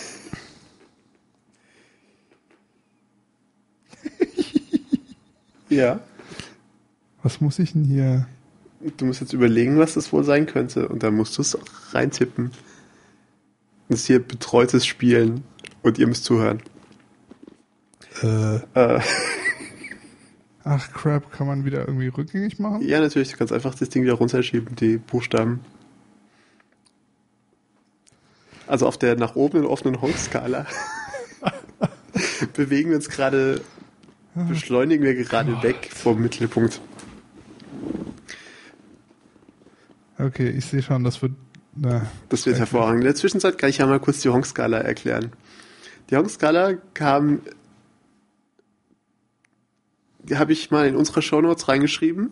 ja, Was muss ich denn hier? du musst jetzt überlegen, was das wohl sein könnte und dann musst du es reintippen. Das ist hier betreutes Spielen und ihr müsst zuhören. Äh, Äh, ach crap, kann man wieder irgendwie rückgängig machen? ja, natürlich, du kannst einfach das Ding wieder runterschieben, die Buchstaben. Also auf der nach oben in offenen Honk-Skala bewegen wir uns gerade, beschleunigen wir gerade weg vom Mittelpunkt. Okay, ich sehe schon, das wird. Na, Das wird hervorragend. In der Zwischenzeit kann ich ja mal kurz die Honk-Skala erklären. Die Honk-Skala kam, die habe ich mal in unsere Shownotes reingeschrieben.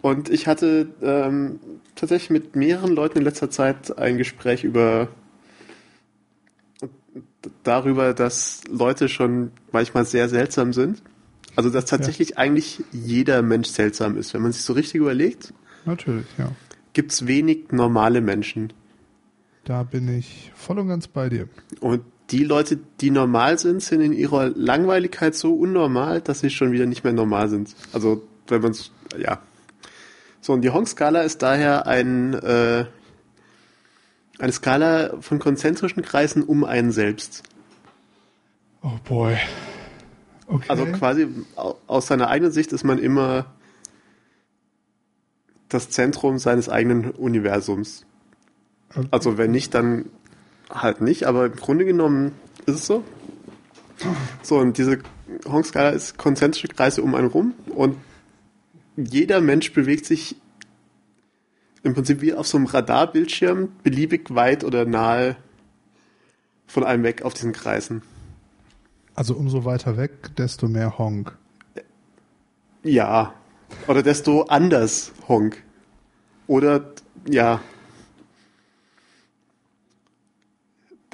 Und ich hatte ähm, tatsächlich mit mehreren Leuten in letzter Zeit ein Gespräch über darüber, dass Leute schon manchmal sehr seltsam sind. Also dass tatsächlich eigentlich jeder Mensch seltsam ist. Wenn man sich so richtig überlegt, Natürlich, ja. gibt es wenig normale Menschen. Da bin ich voll und ganz bei dir. Und die Leute, die normal sind, sind in ihrer Langweiligkeit so unnormal, dass sie schon wieder nicht mehr normal sind. Also, wenn man es, ja. So, und die Honk-Skala ist daher ein, äh, eine Skala von konzentrischen Kreisen um einen selbst. Oh boy. Okay. Also quasi au- aus seiner eigenen Sicht ist man immer das Zentrum seines eigenen Universums. Okay. Also wenn nicht, dann halt nicht, aber im Grunde genommen ist es so. So, und diese Honk-Skala ist konzentrische Kreise um einen rum und jeder Mensch bewegt sich im Prinzip wie auf so einem Radarbildschirm beliebig weit oder nahe von einem weg auf diesen Kreisen. Also umso weiter weg, desto mehr Honk. Ja, Oder desto anders Honk. Oder, ja.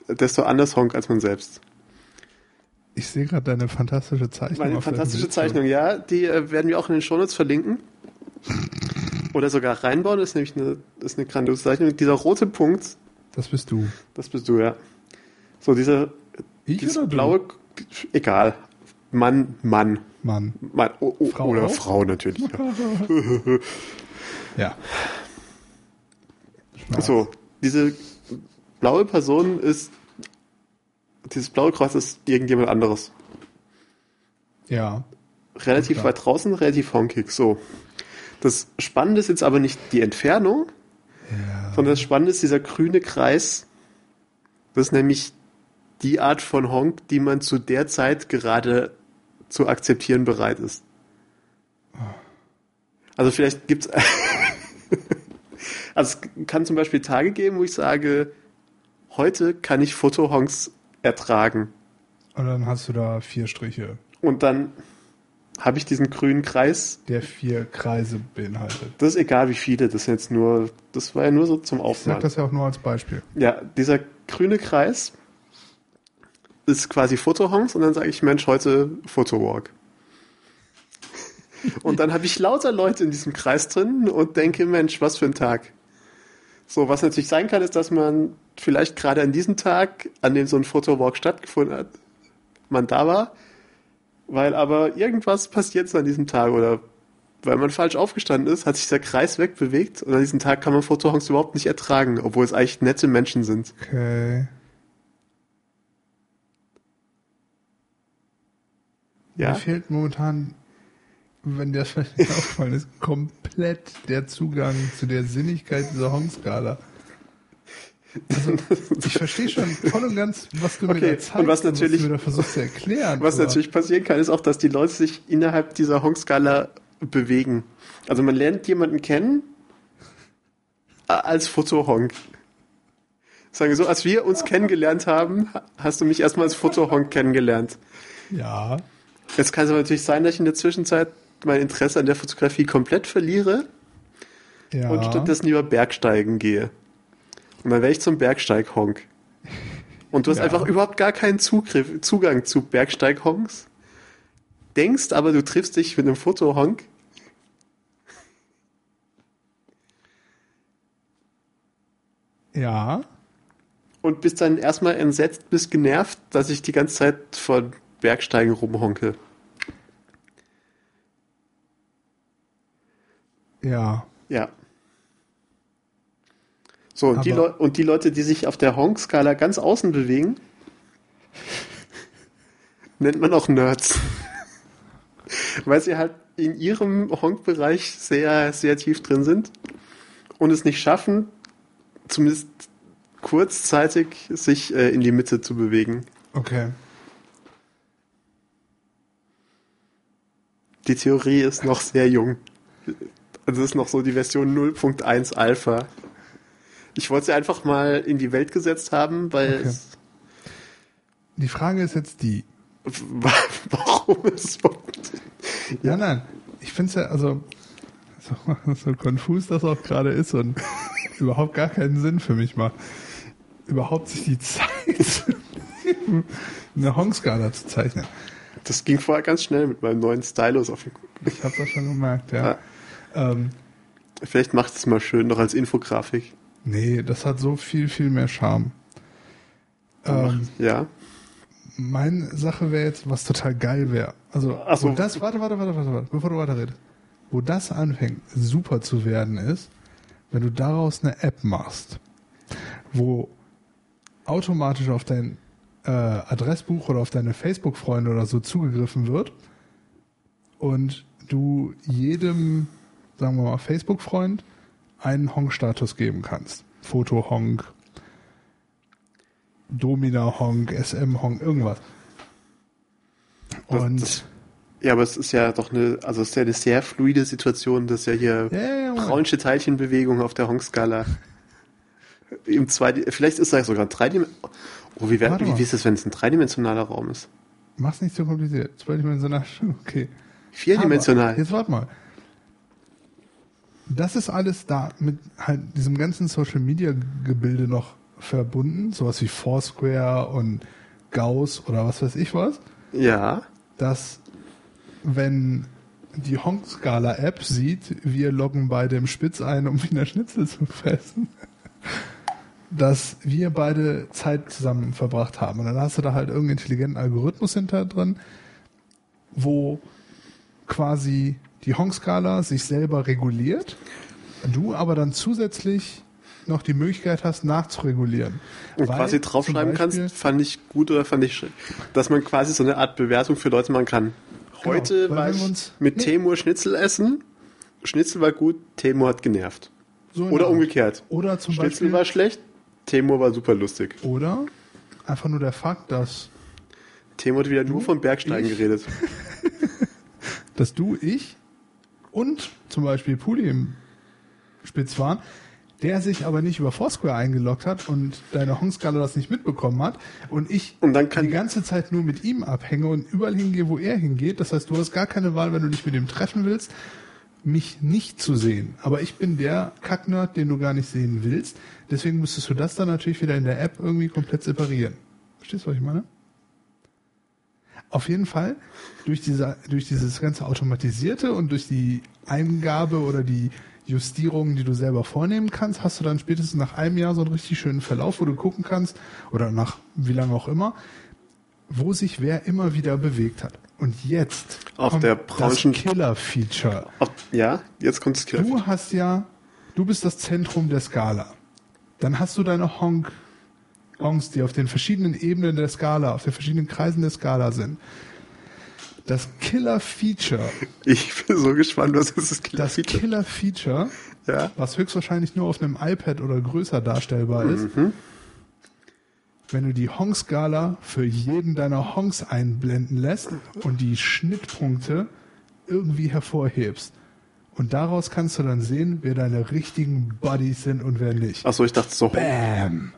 Desto anders Honk als man selbst. Ich sehe gerade deine fantastische Zeichnung. Meine fantastische. Zeichnung, ja. Die äh, werden wir auch in den Shownotes verlinken. Oder sogar reinbauen. Das ist nämlich eine, ist eine grandiose Zeichnung. Dieser rote Punkt, Das bist du. das bist du, ja. So, dieser Ich dieses blaue, egal. Mann, Mann. Mann. Mann oh, oh, Frau oder auch? Frau natürlich. Ja. Ja. So, diese blaue Person ist, dieses blaue Kreuz ist irgendjemand anderes. Ja. Relativ Klar. weit draußen, relativ honkig, so. Das Spannende ist jetzt aber nicht die Entfernung, Ja. sondern das Spannende ist dieser grüne Kreis. Das ist nämlich die Art von Honk, die man zu der Zeit gerade zu akzeptieren bereit ist. Also vielleicht gibt's also es kann zum Beispiel Tage geben, wo ich sage, heute kann ich Fotohonks ertragen. Und dann hast du da vier Striche, Und dann habe ich diesen grünen Kreis. der vier Kreise beinhaltet. Das ist egal, wie viele. Das ist jetzt nur, das war ja nur so zum Ich sag Aufmalen. das ja auch nur als Beispiel. Ja, dieser grüne Kreis ist quasi Fotohonks und dann sage ich, Mensch, heute Fotowalk. Und dann habe ich lauter Leute in diesem Kreis drin und denke, Mensch, was für ein Tag. So, was natürlich sein kann, ist, dass man vielleicht gerade an diesem Tag, an dem so ein Fotowalk stattgefunden hat, man da war, weil aber irgendwas passiert ist an diesem Tag oder weil man falsch aufgestanden ist, hat sich der Kreis wegbewegt und an diesem Tag kann man Fotohonks überhaupt nicht ertragen, obwohl es eigentlich nette Menschen sind. Okay. Ja? Mir fehlt momentan, wenn dir das vielleicht nicht aufgefallen ist, komplett der Zugang zu der Sinnigkeit dieser Hong-Skala. Also, ich verstehe schon voll und ganz, was du mir Okay, da zeigst und was natürlich- was du mir da versuchst zu erklären. Was aber- natürlich passieren kann, ist auch, dass die Leute sich innerhalb dieser Honk-Skala bewegen. Also man lernt jemanden kennen als Fotohonk. Sagen wir so, als wir uns kennengelernt haben, ha- hast du mich erstmal als Fotohonk kennengelernt. Ja. Jetzt kann es aber natürlich sein, dass ich in der Zwischenzeit mein Interesse an der Fotografie komplett verliere Ja. und stattdessen lieber Bergsteigen gehe. Und dann wäre ich zum Bergsteig-Honk. Und du hast Ja. einfach überhaupt gar keinen Zugriff, Zugang zu Bergsteig-Honks. Denkst aber, du triffst dich mit einem Foto-Honk. ja. Und bist dann erstmal entsetzt, bist genervt, dass ich die ganze Zeit vor Bergsteigen rumhonke. Ja. Ja. So, und die, und die Leute, die sich auf der Honk-Skala ganz außen bewegen, nennt man auch Nerds. Weil sie halt in ihrem Honk-Bereich sehr, sehr tief drin sind und es nicht schaffen, zumindest kurzzeitig sich äh, in die Mitte zu bewegen. Okay. Die Theorie ist noch sehr jung. Also es ist noch so die Version 0.1 Alpha. Ich wollte sie einfach mal in die Welt gesetzt haben, weil Okay. es, Die Frage ist jetzt die. warum es Ja, nein. Ich finde es ja, also, so, so konfus das auch gerade ist und überhaupt gar keinen Sinn für mich macht, überhaupt sich die Zeit zu nehmen, eine Hong-Skala zu zeichnen. Das ging vorher ganz schnell mit meinem neuen Stylus auf dem Ich habe das schon gemerkt, ja. Ähm, Vielleicht macht es mal schön noch als Infografik. nee, das hat so viel, viel mehr Charme. Ähm, Ja. meine Sache wäre jetzt, was total geil wäre. Also, Ach so. wo das, warte, warte, warte, warte, warte, bevor du weiterredest. Wo das anfängt, super zu werden, ist, wenn du daraus eine App machst, wo automatisch auf dein äh, Adressbuch oder auf deine Facebook-Freunde oder so zugegriffen wird und du jedem, sagen wir mal, Facebook-Freund einen Honk-Status geben kannst. Foto-Honk, Domina-Honk, SM-Honk, irgendwas. Das- Und das- Ja, aber es ist ja doch eine, also es ist ja eine sehr fluide Situation, das ist ja hier Moment. braunsche Teilchenbewegung auf der Honk-Skala. Im zwei, vielleicht ist es sogar ein dreidimensionaler. Oh, wie, wär, wie, wie ist es, wenn es ein dreidimensionaler Raum ist? mach's nicht so kompliziert. Zweidimensional, okay. Vierdimensional. Aber, jetzt warte mal. das ist alles da mit halt diesem ganzen Social Media Gebilde noch verbunden, sowas wie Foursquare und Gauss oder was weiß ich was, Ja. dass wenn die Honk-Skala App sieht, wir loggen beide im Spitz ein, um Wiener Schnitzel zu fressen, dass wir beide Zeit zusammen verbracht haben. Und dann hast du da halt irgendeinen intelligenten Algorithmus hinter drin, wo quasi die Honk-Skala sich selber reguliert, du aber dann zusätzlich noch die Möglichkeit hast, nachzuregulieren. Und Weil quasi draufschreiben Beispiel- kannst, fand ich gut oder fand ich schlecht. Dass man quasi so eine Art Bewertung für Leute machen kann. Heute weil war ich uns- mit Nee. Temur Schnitzel essen. Schnitzel war gut, Temur hat genervt. So Oder Art. umgekehrt. Oder zum Schnitzel Beispiel, war schlecht, Temur war super lustig. oder einfach nur der Fakt, dass, Temur hat wieder nur vom Bergsteigen ich? geredet. dass du, ich und zum Beispiel Puli im Spitz waren, der sich aber nicht über Foursquare eingeloggt hat und deine Hongskala das nicht mitbekommen hat und ich Und dann kann- die ganze Zeit nur mit ihm abhänge und überall hingehe, wo er hingeht. Das heißt, du hast gar keine Wahl, wenn du dich mit ihm treffen willst, mich nicht zu sehen. Aber ich bin der Kacknerd, den du gar nicht sehen willst. Deswegen müsstest du das dann natürlich wieder in der App irgendwie komplett separieren. Verstehst du, was ich meine? Auf jeden Fall, durch, diese, durch dieses ganze Automatisierte und durch die Eingabe oder die Justierungen, die du selber vornehmen kannst, hast du dann spätestens nach einem Jahr so einen richtig schönen Verlauf, wo du gucken kannst, oder nach wie lange auch immer, wo sich wer immer wieder bewegt hat. Und jetzt Auf kommt der das Killer-Feature. Ja, jetzt kommt das Killer. Du hast ja, du bist das Zentrum der Skala. Dann hast du deine Honk, Honks, die auf den verschiedenen Ebenen der Skala, auf den verschiedenen Kreisen der Skala sind. Das Killer-Feature, Ich bin so gespannt, was ist das Killer das Feature? Killer-Feature, Ja. was höchstwahrscheinlich nur auf einem iPad oder größer darstellbar ist, wenn du die Honk-Skala für jeden deiner Honks einblenden lässt und die Schnittpunkte irgendwie hervorhebst. Und daraus kannst du dann sehen, wer deine richtigen Buddies sind und wer nicht. Achso, ich dachte so. Bam!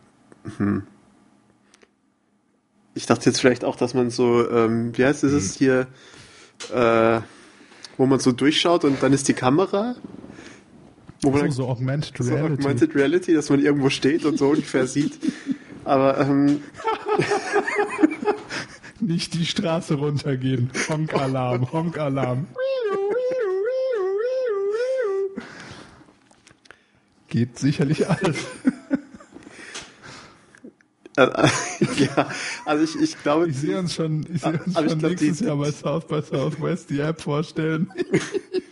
Ich dachte jetzt vielleicht auch, dass man so, ähm, wie heißt es hier, äh, wo man so durchschaut und dann ist die Kamera. Wo man So, so Augmented so Reality. Augmented Reality, dass man irgendwo steht und so ungefähr sieht. Aber ähm, Nicht die Straße runtergehen. Honk-Alarm, Honk-Alarm. Geht sicherlich alles. ja, also ich, ich glaube, Ich sehe uns schon, ich sehe uns ich schon glaub, nächstes die- Jahr bei South by Southwest die App vorstellen.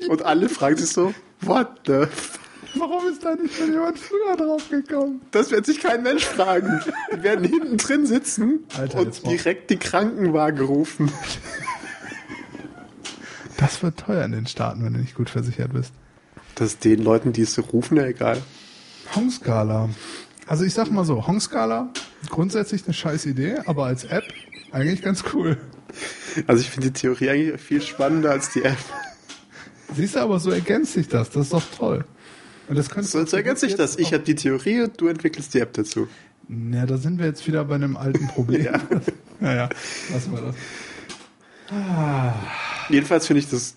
und alle fragen sich so, what the f Warum ist da nicht schon jemand früher drauf gekommen? Das wird sich kein Mensch fragen. Die werden hinten drin sitzen Alter, und direkt die Krankenwagen rufen. Das wird teuer in den Staaten, wenn du nicht gut versichert bist. Das ist den Leuten, die es rufen, ja egal. Hongskala. Also ich sag mal so, Hongskala, grundsätzlich eine scheiß Idee, aber als App eigentlich ganz cool. Also ich finde die Theorie eigentlich viel spannender als die App. Siehst du, aber so ergänzt sich das. Das ist doch toll. Und das könnte So, so ergänzt sich das. Ich habe die Theorie und du entwickelst die App dazu. Ja, da sind wir jetzt wieder bei einem alten Problem. Ja. naja, lassen wir das. Jedenfalls finde ich das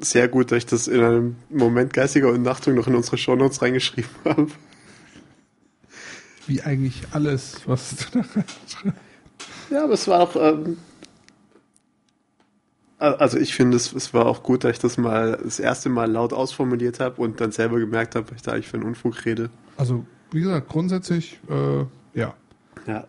sehr gut, dass ich das in einem Moment geistiger Umnachtung noch in unsere Shownotes reingeschrieben habe. Wie eigentlich alles, was du da reinschreibst. Ja, aber es war auch. Ähm, also ich finde, es, es war auch gut, dass ich das mal das erste Mal laut ausformuliert habe und dann selber gemerkt habe, was ich da eigentlich für einen Unfug rede. Also, wie gesagt, grundsätzlich, äh, ja. Ja.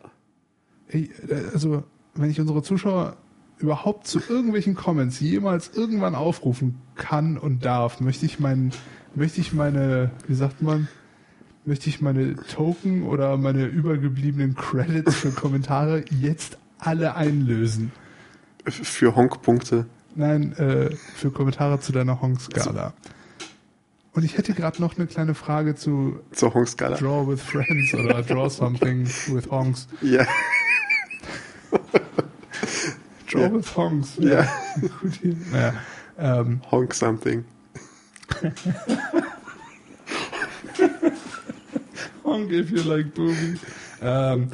Ey, äh, also, wenn ich unsere Zuschauer überhaupt zu irgendwelchen Comments jemals irgendwann aufrufen kann und darf, möchte ich meinen, möchte ich meine, wie sagt man, möchte ich meine Token oder meine übergebliebenen Credits für Kommentare jetzt alle einlösen. Für Honk-Punkte. Nein, äh, für Kommentare zu deiner Honk-Skala. Und ich hätte gerade noch eine kleine Frage zu Zur Honk-Skala. Draw with Friends oder Draw Something with Honks. Ja. Draw Ja. with Honks. Ja. Gut, naja. Ähm, Honk something. Honk if you like boobies. Ähm,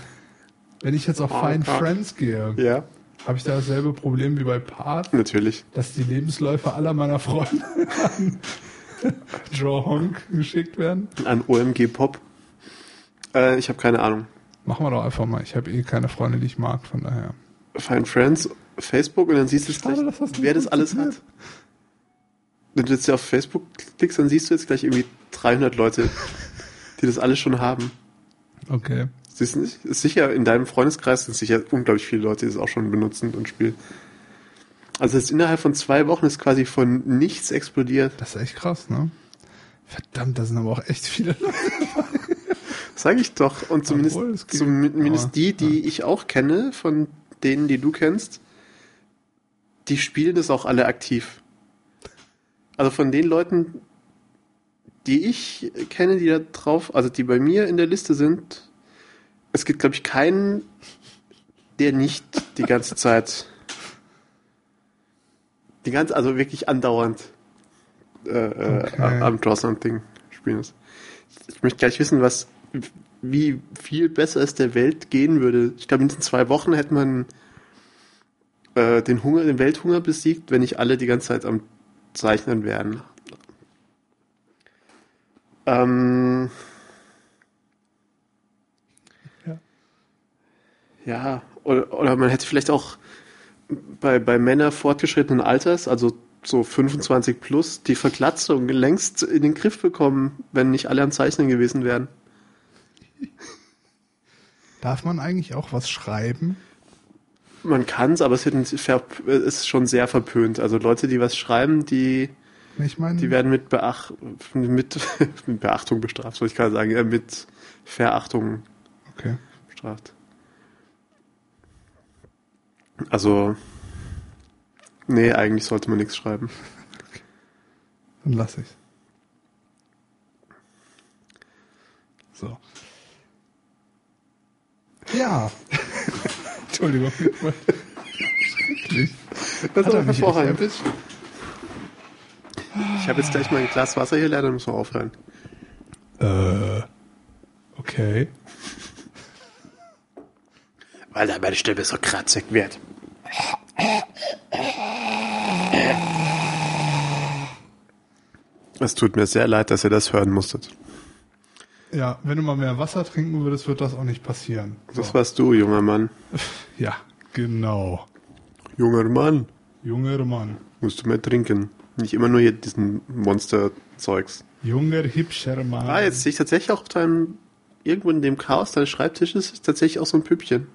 wenn ich jetzt auf Honk, Find honk. Friends gehe, Ja, habe ich da dasselbe Problem wie bei Part, natürlich. dass die Lebensläufe aller meiner Freunde an Joe Honk geschickt werden? An OMG Pop. Äh, ich habe keine Ahnung. Machen wir doch einfach mal. Ich habe eh keine Freunde, die ich mag, von daher. Find Friends, Facebook und dann siehst du Schade, gleich, das wer das alles hat. Wenn du jetzt hier auf Facebook klickst, dann siehst du jetzt gleich irgendwie 300 Leute, die das alles schon haben. Okay. Siehst du nicht? Ist sicher, in deinem Freundeskreis sind sicher unglaublich viele Leute, die das auch schon benutzen und spielen. Also jetzt innerhalb von zwei Wochen ist quasi von nichts explodiert. Das ist echt krass, ne? Verdammt, da sind aber auch echt viele Leute. Sag ich doch. Und zumindest, Obwohl, es geht. zumindest Aber, die, die ich auch kenne, von denen, die du kennst, die spielen das auch alle aktiv. Also von den Leuten, die ich kenne, die da drauf, also die bei mir in der Liste sind, es gibt, glaube ich, keinen, der nicht die ganze Zeit, die ganze, also wirklich andauernd äh, äh, Okay. am Draw Something spielen ist. Ich möchte gleich wissen, was, wie viel besser es der Welt gehen würde. Ich glaube, in diesen zwei Wochen hätte man äh, den Hunger, den Welthunger besiegt, wenn nicht alle die ganze Zeit am Zeichnen wären. Ähm, ja, oder, oder man hätte vielleicht auch bei, bei Männern fortgeschrittenen Alters, also so 25 plus, die Verglatzung längst in den Griff bekommen, wenn nicht alle am Zeichnen gewesen wären. Darf man eigentlich auch was schreiben? Man kann es, aber es ist schon sehr verpönt. Also Leute, die was schreiben, die, meine, die werden mit, Beach mit, mit Beachtung bestraft, soll ich gerade sagen, äh, mit Verachtung okay. bestraft. Also, nee, eigentlich sollte man nichts schreiben. Dann lass ich's. So. Ja. Entschuldigung. Schrecklich. Das ist er hervorragend. Ich habe jetzt gleich mal ein Glas Wasser hier leer, dann müssen wir aufhören. Äh, okay. Weil da meine Stimme so kratzig wird. Es tut mir sehr leid, dass ihr das hören musstet. Ja, wenn du mal mehr Wasser trinken würdest, wird das auch nicht passieren. Das warst du, junger Mann. Ja, genau. Junger Mann, Junger Mann. musst du mehr trinken. Nicht immer nur hier diesen Monster-Zeugs. Junger, hübscher Mann. Ah, jetzt sehe ich tatsächlich auch auf deinem, irgendwo in dem Chaos deines Schreibtisches tatsächlich auch so ein Püppchen.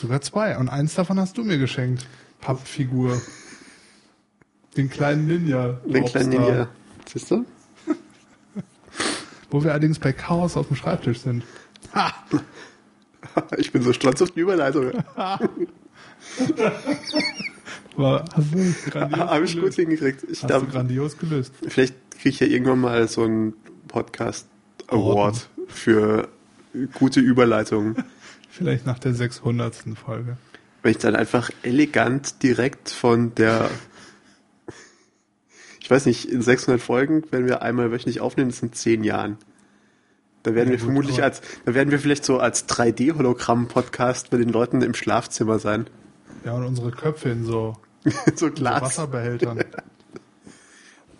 Sogar zwei. Und eins davon hast du mir geschenkt. Pappfigur. Den kleinen Ninja. Den kleinen. Ninja. Siehst du? Wo wir allerdings bei Chaos auf dem Schreibtisch sind. Ich bin so stolz auf die Überleitung. War, hast du grandios Habe ich gut hingekriegt. Ich Hast glaube, du grandios gelöst. vielleicht kriege ich ja irgendwann mal so einen Podcast Award für gute Überleitungen. Vielleicht nach der 600. Folge. Wenn ich dann einfach elegant direkt von der, ich weiß nicht, in 600 Folgen, wenn wir einmal wöchentlich aufnehmen, das sind 10 Jahren. Da werden Ja, wir gut, vermutlich als, da werden wir vielleicht so als 3D-Hologramm-Podcast bei den Leuten im Schlafzimmer sein. Ja, und unsere Köpfe in so, so so Glas. Wasserbehältern.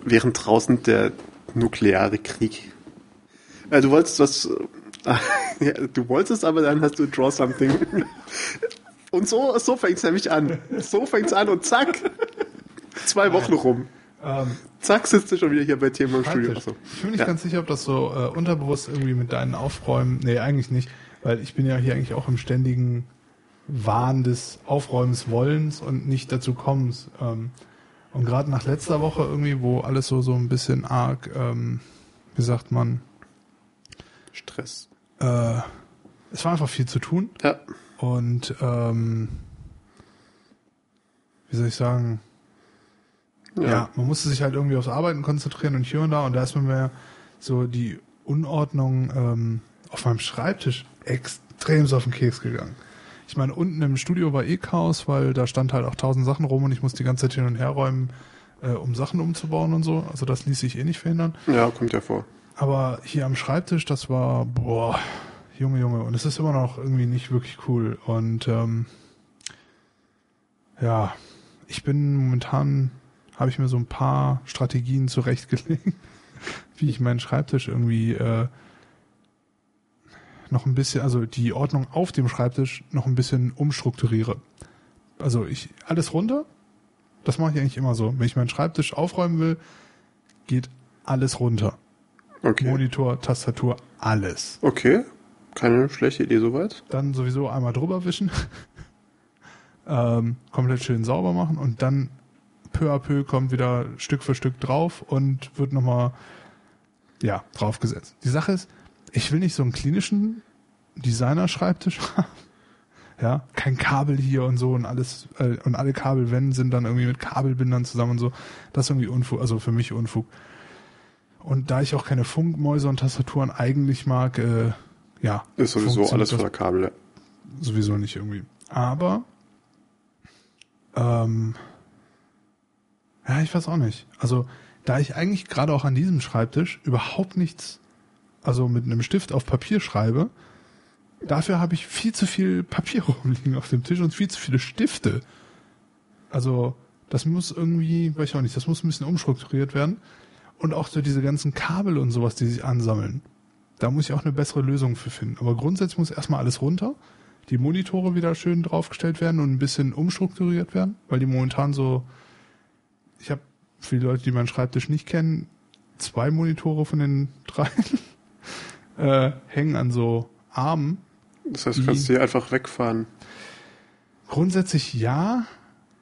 Während draußen der nukleare Krieg. Äh, du wolltest was, ja, du wolltest, aber dann hast du Draw Something. Und so, so fängt's nämlich an. So fängt's an und zack, zwei Wochen rum. ähm, Zack, sitzt du schon wieder hier bei Thema im Studio. Achso. Ich bin nicht Ja. ganz sicher, ob das so äh, unterbewusst irgendwie mit deinen Aufräumen. Nee, eigentlich nicht. Weil ich bin ja hier eigentlich auch im ständigen Wahn des Aufräumens Wollens und nicht dazu kommens. Ähm, und gerade nach letzter Woche irgendwie, wo alles so, so ein bisschen arg, ähm, wie sagt man, Stress. Äh, es war einfach viel zu tun. Ja. Und ähm, wie soll ich sagen, Ja. ja. man musste sich halt irgendwie aufs Arbeiten konzentrieren und hier und da und da ist mir mehr so die Unordnung ähm, auf meinem Schreibtisch extrem auf den Keks gegangen. Ich meine, unten im Studio war eh Chaos, weil da stand halt auch tausend Sachen rum und ich musste die ganze Zeit hin und her räumen, äh, um Sachen umzubauen und so. Also das ließ sich eh nicht verhindern. ja, kommt ja vor. Aber hier am Schreibtisch, das war, boah, Junge, Junge. Und es ist immer noch irgendwie nicht wirklich cool. Und ähm, ja, ich bin momentan habe ich mir so ein paar Strategien zurechtgelegt, wie ich meinen Schreibtisch irgendwie äh, noch ein bisschen, also die Ordnung auf dem Schreibtisch noch ein bisschen umstrukturiere. Also ich alles runter. Das mache ich eigentlich immer so. Wenn ich meinen Schreibtisch aufräumen will, geht alles runter. Okay. Monitor, Tastatur, alles. Okay. Keine schlechte Idee soweit. Dann sowieso einmal drüber wischen. ähm, komplett schön sauber machen und dann peu à peu kommt wieder Stück für Stück drauf und wird nochmal ja, draufgesetzt. Die Sache ist, ich will nicht so einen klinischen Designer-Schreibtisch haben. Ja, kein Kabel hier und so und alles äh, und alle Kabelwände sind dann irgendwie mit Kabelbindern zusammen und so. Das ist irgendwie Unfug, also für mich Unfug. Und da ich auch keine Funkmäuse und Tastaturen eigentlich mag, äh, ja. Ist sowieso alles voller Kabel. sowieso nicht irgendwie. Aber ähm, ja, ich weiß auch nicht. Also da ich eigentlich gerade auch an diesem Schreibtisch überhaupt nichts, also mit einem Stift auf Papier schreibe, dafür habe ich viel zu viel Papier rumliegen auf dem Tisch und viel zu viele Stifte. Also das muss irgendwie, weiß ich auch nicht, das muss ein bisschen umstrukturiert werden. Und auch so diese ganzen Kabel und sowas, die sich ansammeln. Da muss ich auch eine bessere Lösung für finden. Aber grundsätzlich muss erstmal alles runter, die Monitore wieder schön draufgestellt werden und ein bisschen umstrukturiert werden, weil die momentan so, ich habe für die Leute, die meinen Schreibtisch nicht kennen, zwei Monitore von den drei äh, hängen an so Armen. Das heißt, du Die- kannst hier einfach wegfahren. Grundsätzlich ja,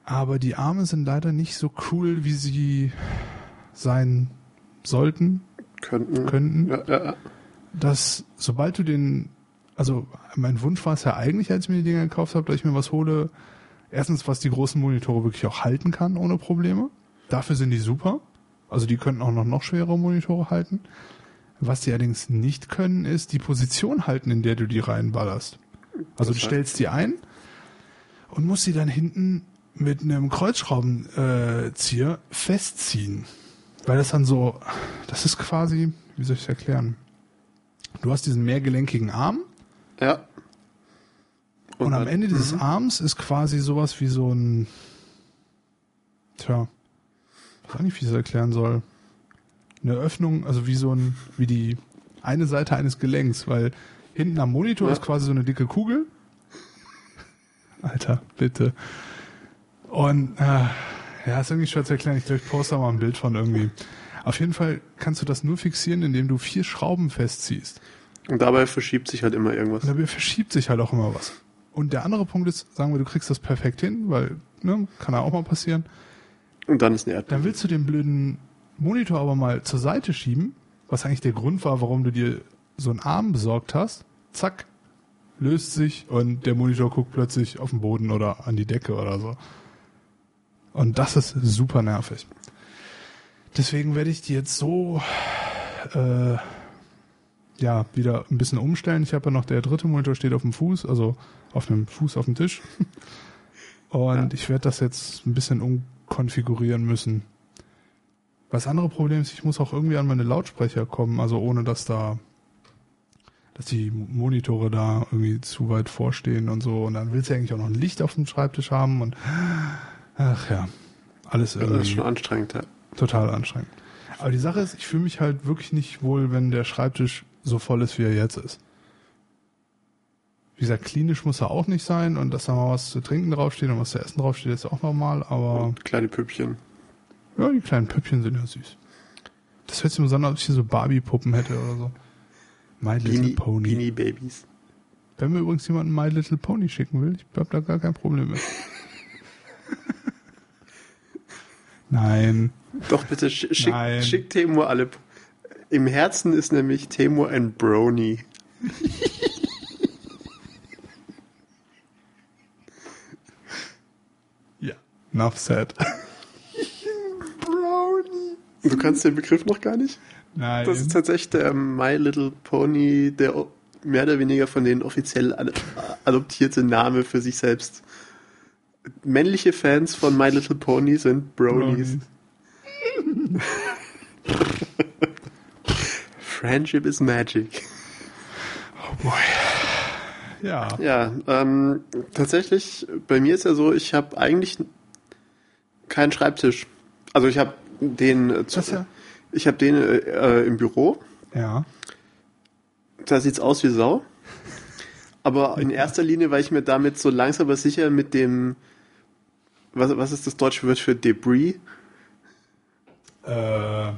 aber die Arme sind leider nicht so cool, wie sie sein sollten, Könnten. könnten. Ja, ja, dass sobald du den, also mein Wunsch war es ja eigentlich, als ich mir die Dinger gekauft habe, dass ich mir was hole, erstens, was die großen Monitore wirklich auch halten kann ohne Probleme. Dafür sind die super. Also die könnten auch noch, noch schwere Monitore halten. Was die allerdings nicht können, ist die Position halten, in der du die reinballerst. Also Das du stellst die ein und musst sie dann hinten mit einem Kreuzschraubenzieher äh, Zieher festziehen. Weil das dann so, das ist quasi, wie soll ich es erklären? Du hast diesen mehrgelenkigen Arm ja. und, am dann- Ende dieses Mhm. Arms ist quasi sowas wie so ein, tja, ich weiß nicht, wie ich das erklären soll. Eine Öffnung, also wie so ein, wie die eine Seite eines Gelenks, weil hinten am Monitor Ja. ist quasi so eine dicke Kugel. Alter, bitte. Und äh, ja, ist irgendwie schwer zu erklären. Ich glaube, ich poste da mal ein Bild von irgendwie. Auf jeden Fall kannst du das nur fixieren, indem du vier Schrauben festziehst. Und dabei verschiebt sich halt immer irgendwas. Und dabei verschiebt sich halt auch immer was. Und der andere Punkt ist, sagen wir, du kriegst das perfekt hin, weil, ne, kann ja auch mal passieren. Und dann ist eine Erdbeere. Dann willst du den blöden Monitor aber mal zur Seite schieben, was eigentlich der Grund war, warum du dir so einen Arm besorgt hast. Zack, löst sich und der Monitor guckt plötzlich auf den Boden oder an die Decke oder so. Und das ist super nervig. Deswegen werde ich die jetzt so äh, ja wieder ein bisschen umstellen. Ich habe ja noch der dritte Monitor steht auf dem Fuß, also auf einem Fuß auf dem Tisch. Und Ja. ich werde das jetzt ein bisschen umkonfigurieren müssen. Das andere Problem ist, ich muss auch irgendwie an meine Lautsprecher kommen, also ohne dass da, dass die Monitore da irgendwie zu weit vorstehen und so. Und dann willst du eigentlich auch noch ein Licht auf dem Schreibtisch haben und ach ja, alles Das ist irgendwie schon anstrengend, ja. total anstrengend. Aber die Sache ist, ich fühle mich halt wirklich nicht wohl, wenn der Schreibtisch so voll ist, wie er jetzt ist. Wie gesagt, klinisch muss er auch nicht sein und dass da mal was zu trinken draufsteht und was zu essen draufsteht, ist auch normal, aber Und kleine Püppchen. ja, die kleinen Püppchen sind ja süß. Das hört sich immer so an, als ob ich hier so Barbie-Puppen hätte oder so. My Little Beanie, Pony. Beanie Babies. Wenn mir übrigens jemand My Little Pony schicken will, ich hab da gar kein Problem mit. Nein. Doch bitte sch schick, Nein. schick Temo alle. Im Herzen ist nämlich Temo ein Brony. Ja. Enough said. Brony. Du kannst den Begriff noch gar nicht? Nein. Das ist tatsächlich der My Little Pony, der mehr oder weniger von denen offiziell ad adoptierte Name für sich selbst. Männliche Fans von My Little Pony sind Bronies. Friendship is magic. Oh boy. Ja. Ja, ähm, tatsächlich, bei mir ist ja so, ich habe eigentlich keinen Schreibtisch. Also ich habe den, äh, Das ja. ich habe den äh, äh, im Büro. Ja. Da sieht's aus wie Sau. Aber in erster Linie, weil ich mir damit so langsam aber sicher mit dem, was, was ist das deutsche Wort für Debris? Äh,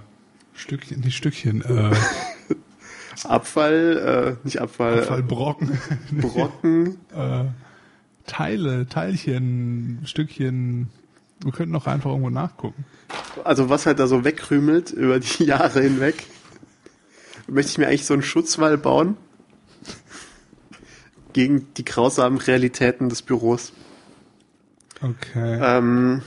Stückchen, nicht Stückchen, äh, Abfall, äh, nicht Abfall, äh, Brocken. äh, Teile, Teilchen, Stückchen. Wir könnten noch einfach irgendwo nachgucken. Also was halt da so wegkrümelt über die Jahre hinweg. Möchte ich mir eigentlich so einen Schutzwall bauen gegen die grausamen Realitäten des Büros. Okay. Ähm,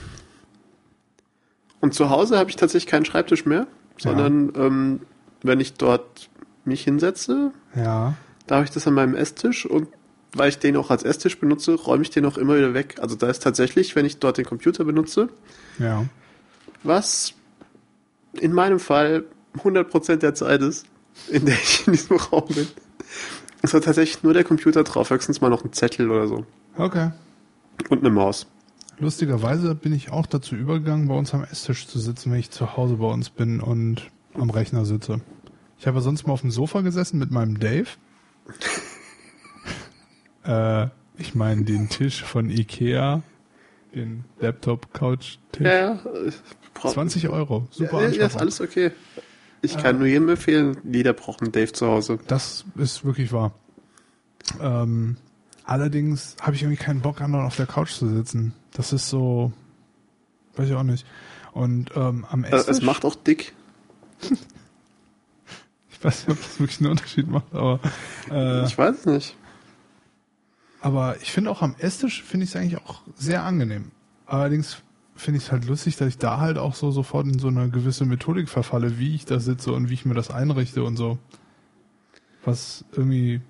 und zu Hause habe ich tatsächlich keinen Schreibtisch mehr, sondern ähm, wenn ich dort mich hinsetze, ja. da habe ich das an meinem Esstisch und weil ich den auch als Esstisch benutze, räume ich den auch immer wieder weg. Also da ist tatsächlich, wenn ich dort den Computer benutze, Ja. was in meinem Fall 100% der Zeit ist, in der ich in diesem Raum bin, ist da tatsächlich nur der Computer drauf, höchstens mal noch ein Zettel oder so. Okay. Und eine Maus. Lustigerweise bin ich auch dazu übergegangen, bei uns am Esstisch zu sitzen, wenn ich zu Hause bei uns bin und am Rechner sitze. Ich habe sonst mal auf dem Sofa gesessen mit meinem Dave. äh, ich meine den Tisch von Ikea, den Laptop-Couch-Tisch. Ja, ja. äh, brauch- 20 Euro, super ja, ja, ist alles okay. Ich kann nur jedem empfehlen, jeder braucht einen Dave zu Hause. Das ist wirklich wahr. Ähm, allerdings habe ich irgendwie keinen Bock, anderen auf der Couch zu sitzen. Das ist so, weiß ich auch nicht. Und ähm, am Äh, Esstisch, Es macht auch dick. ich weiß nicht, ob das wirklich einen Unterschied macht, aber äh, Ich weiß es nicht. aber ich finde auch am Esstisch finde ich es eigentlich auch sehr angenehm. Allerdings finde ich es halt lustig, dass ich da halt auch so sofort in so eine gewisse Methodik verfalle, wie ich da sitze und wie ich mir das einrichte und so. Was irgendwie.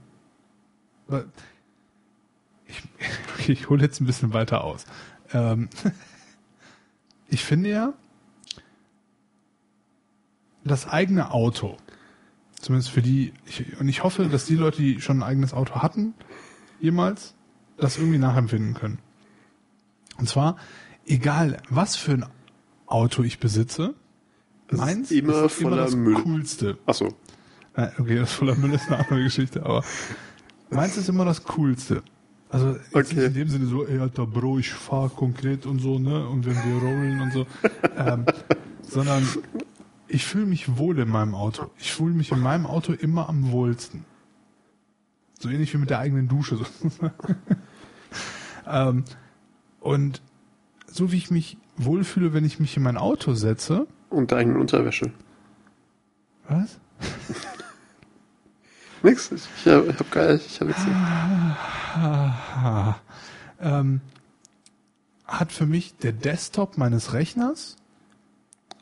Ich, ich hole jetzt ein bisschen weiter aus. Ähm, ich finde ja, das eigene Auto, zumindest für die, ich, und ich hoffe, dass die Leute, die schon ein eigenes Auto hatten, jemals, das irgendwie nachempfinden können. Und zwar, egal was für ein Auto ich besitze, Es ist meins immer ist immer das Müll. Coolste. Achso. Okay, das voller Müll ist eine andere Geschichte, aber meins ist immer das Coolste. Also Okay. nicht in dem Sinne so, ey Alter Bro, ich fahr konkret und so, ne? Und wenn wir rollen und so. ähm, sondern ich fühle mich wohl in meinem Auto. Ich fühle mich in meinem Auto immer am wohlsten. So ähnlich wie mit der eigenen Dusche. ähm, und so wie ich mich wohlfühle, wenn ich mich in mein Auto setze, Und der eigenen Unterwäsche. was? Nix. Ich hab, ich hab geil. Ich hab nichts. Ähm, hat für mich der Desktop meines Rechners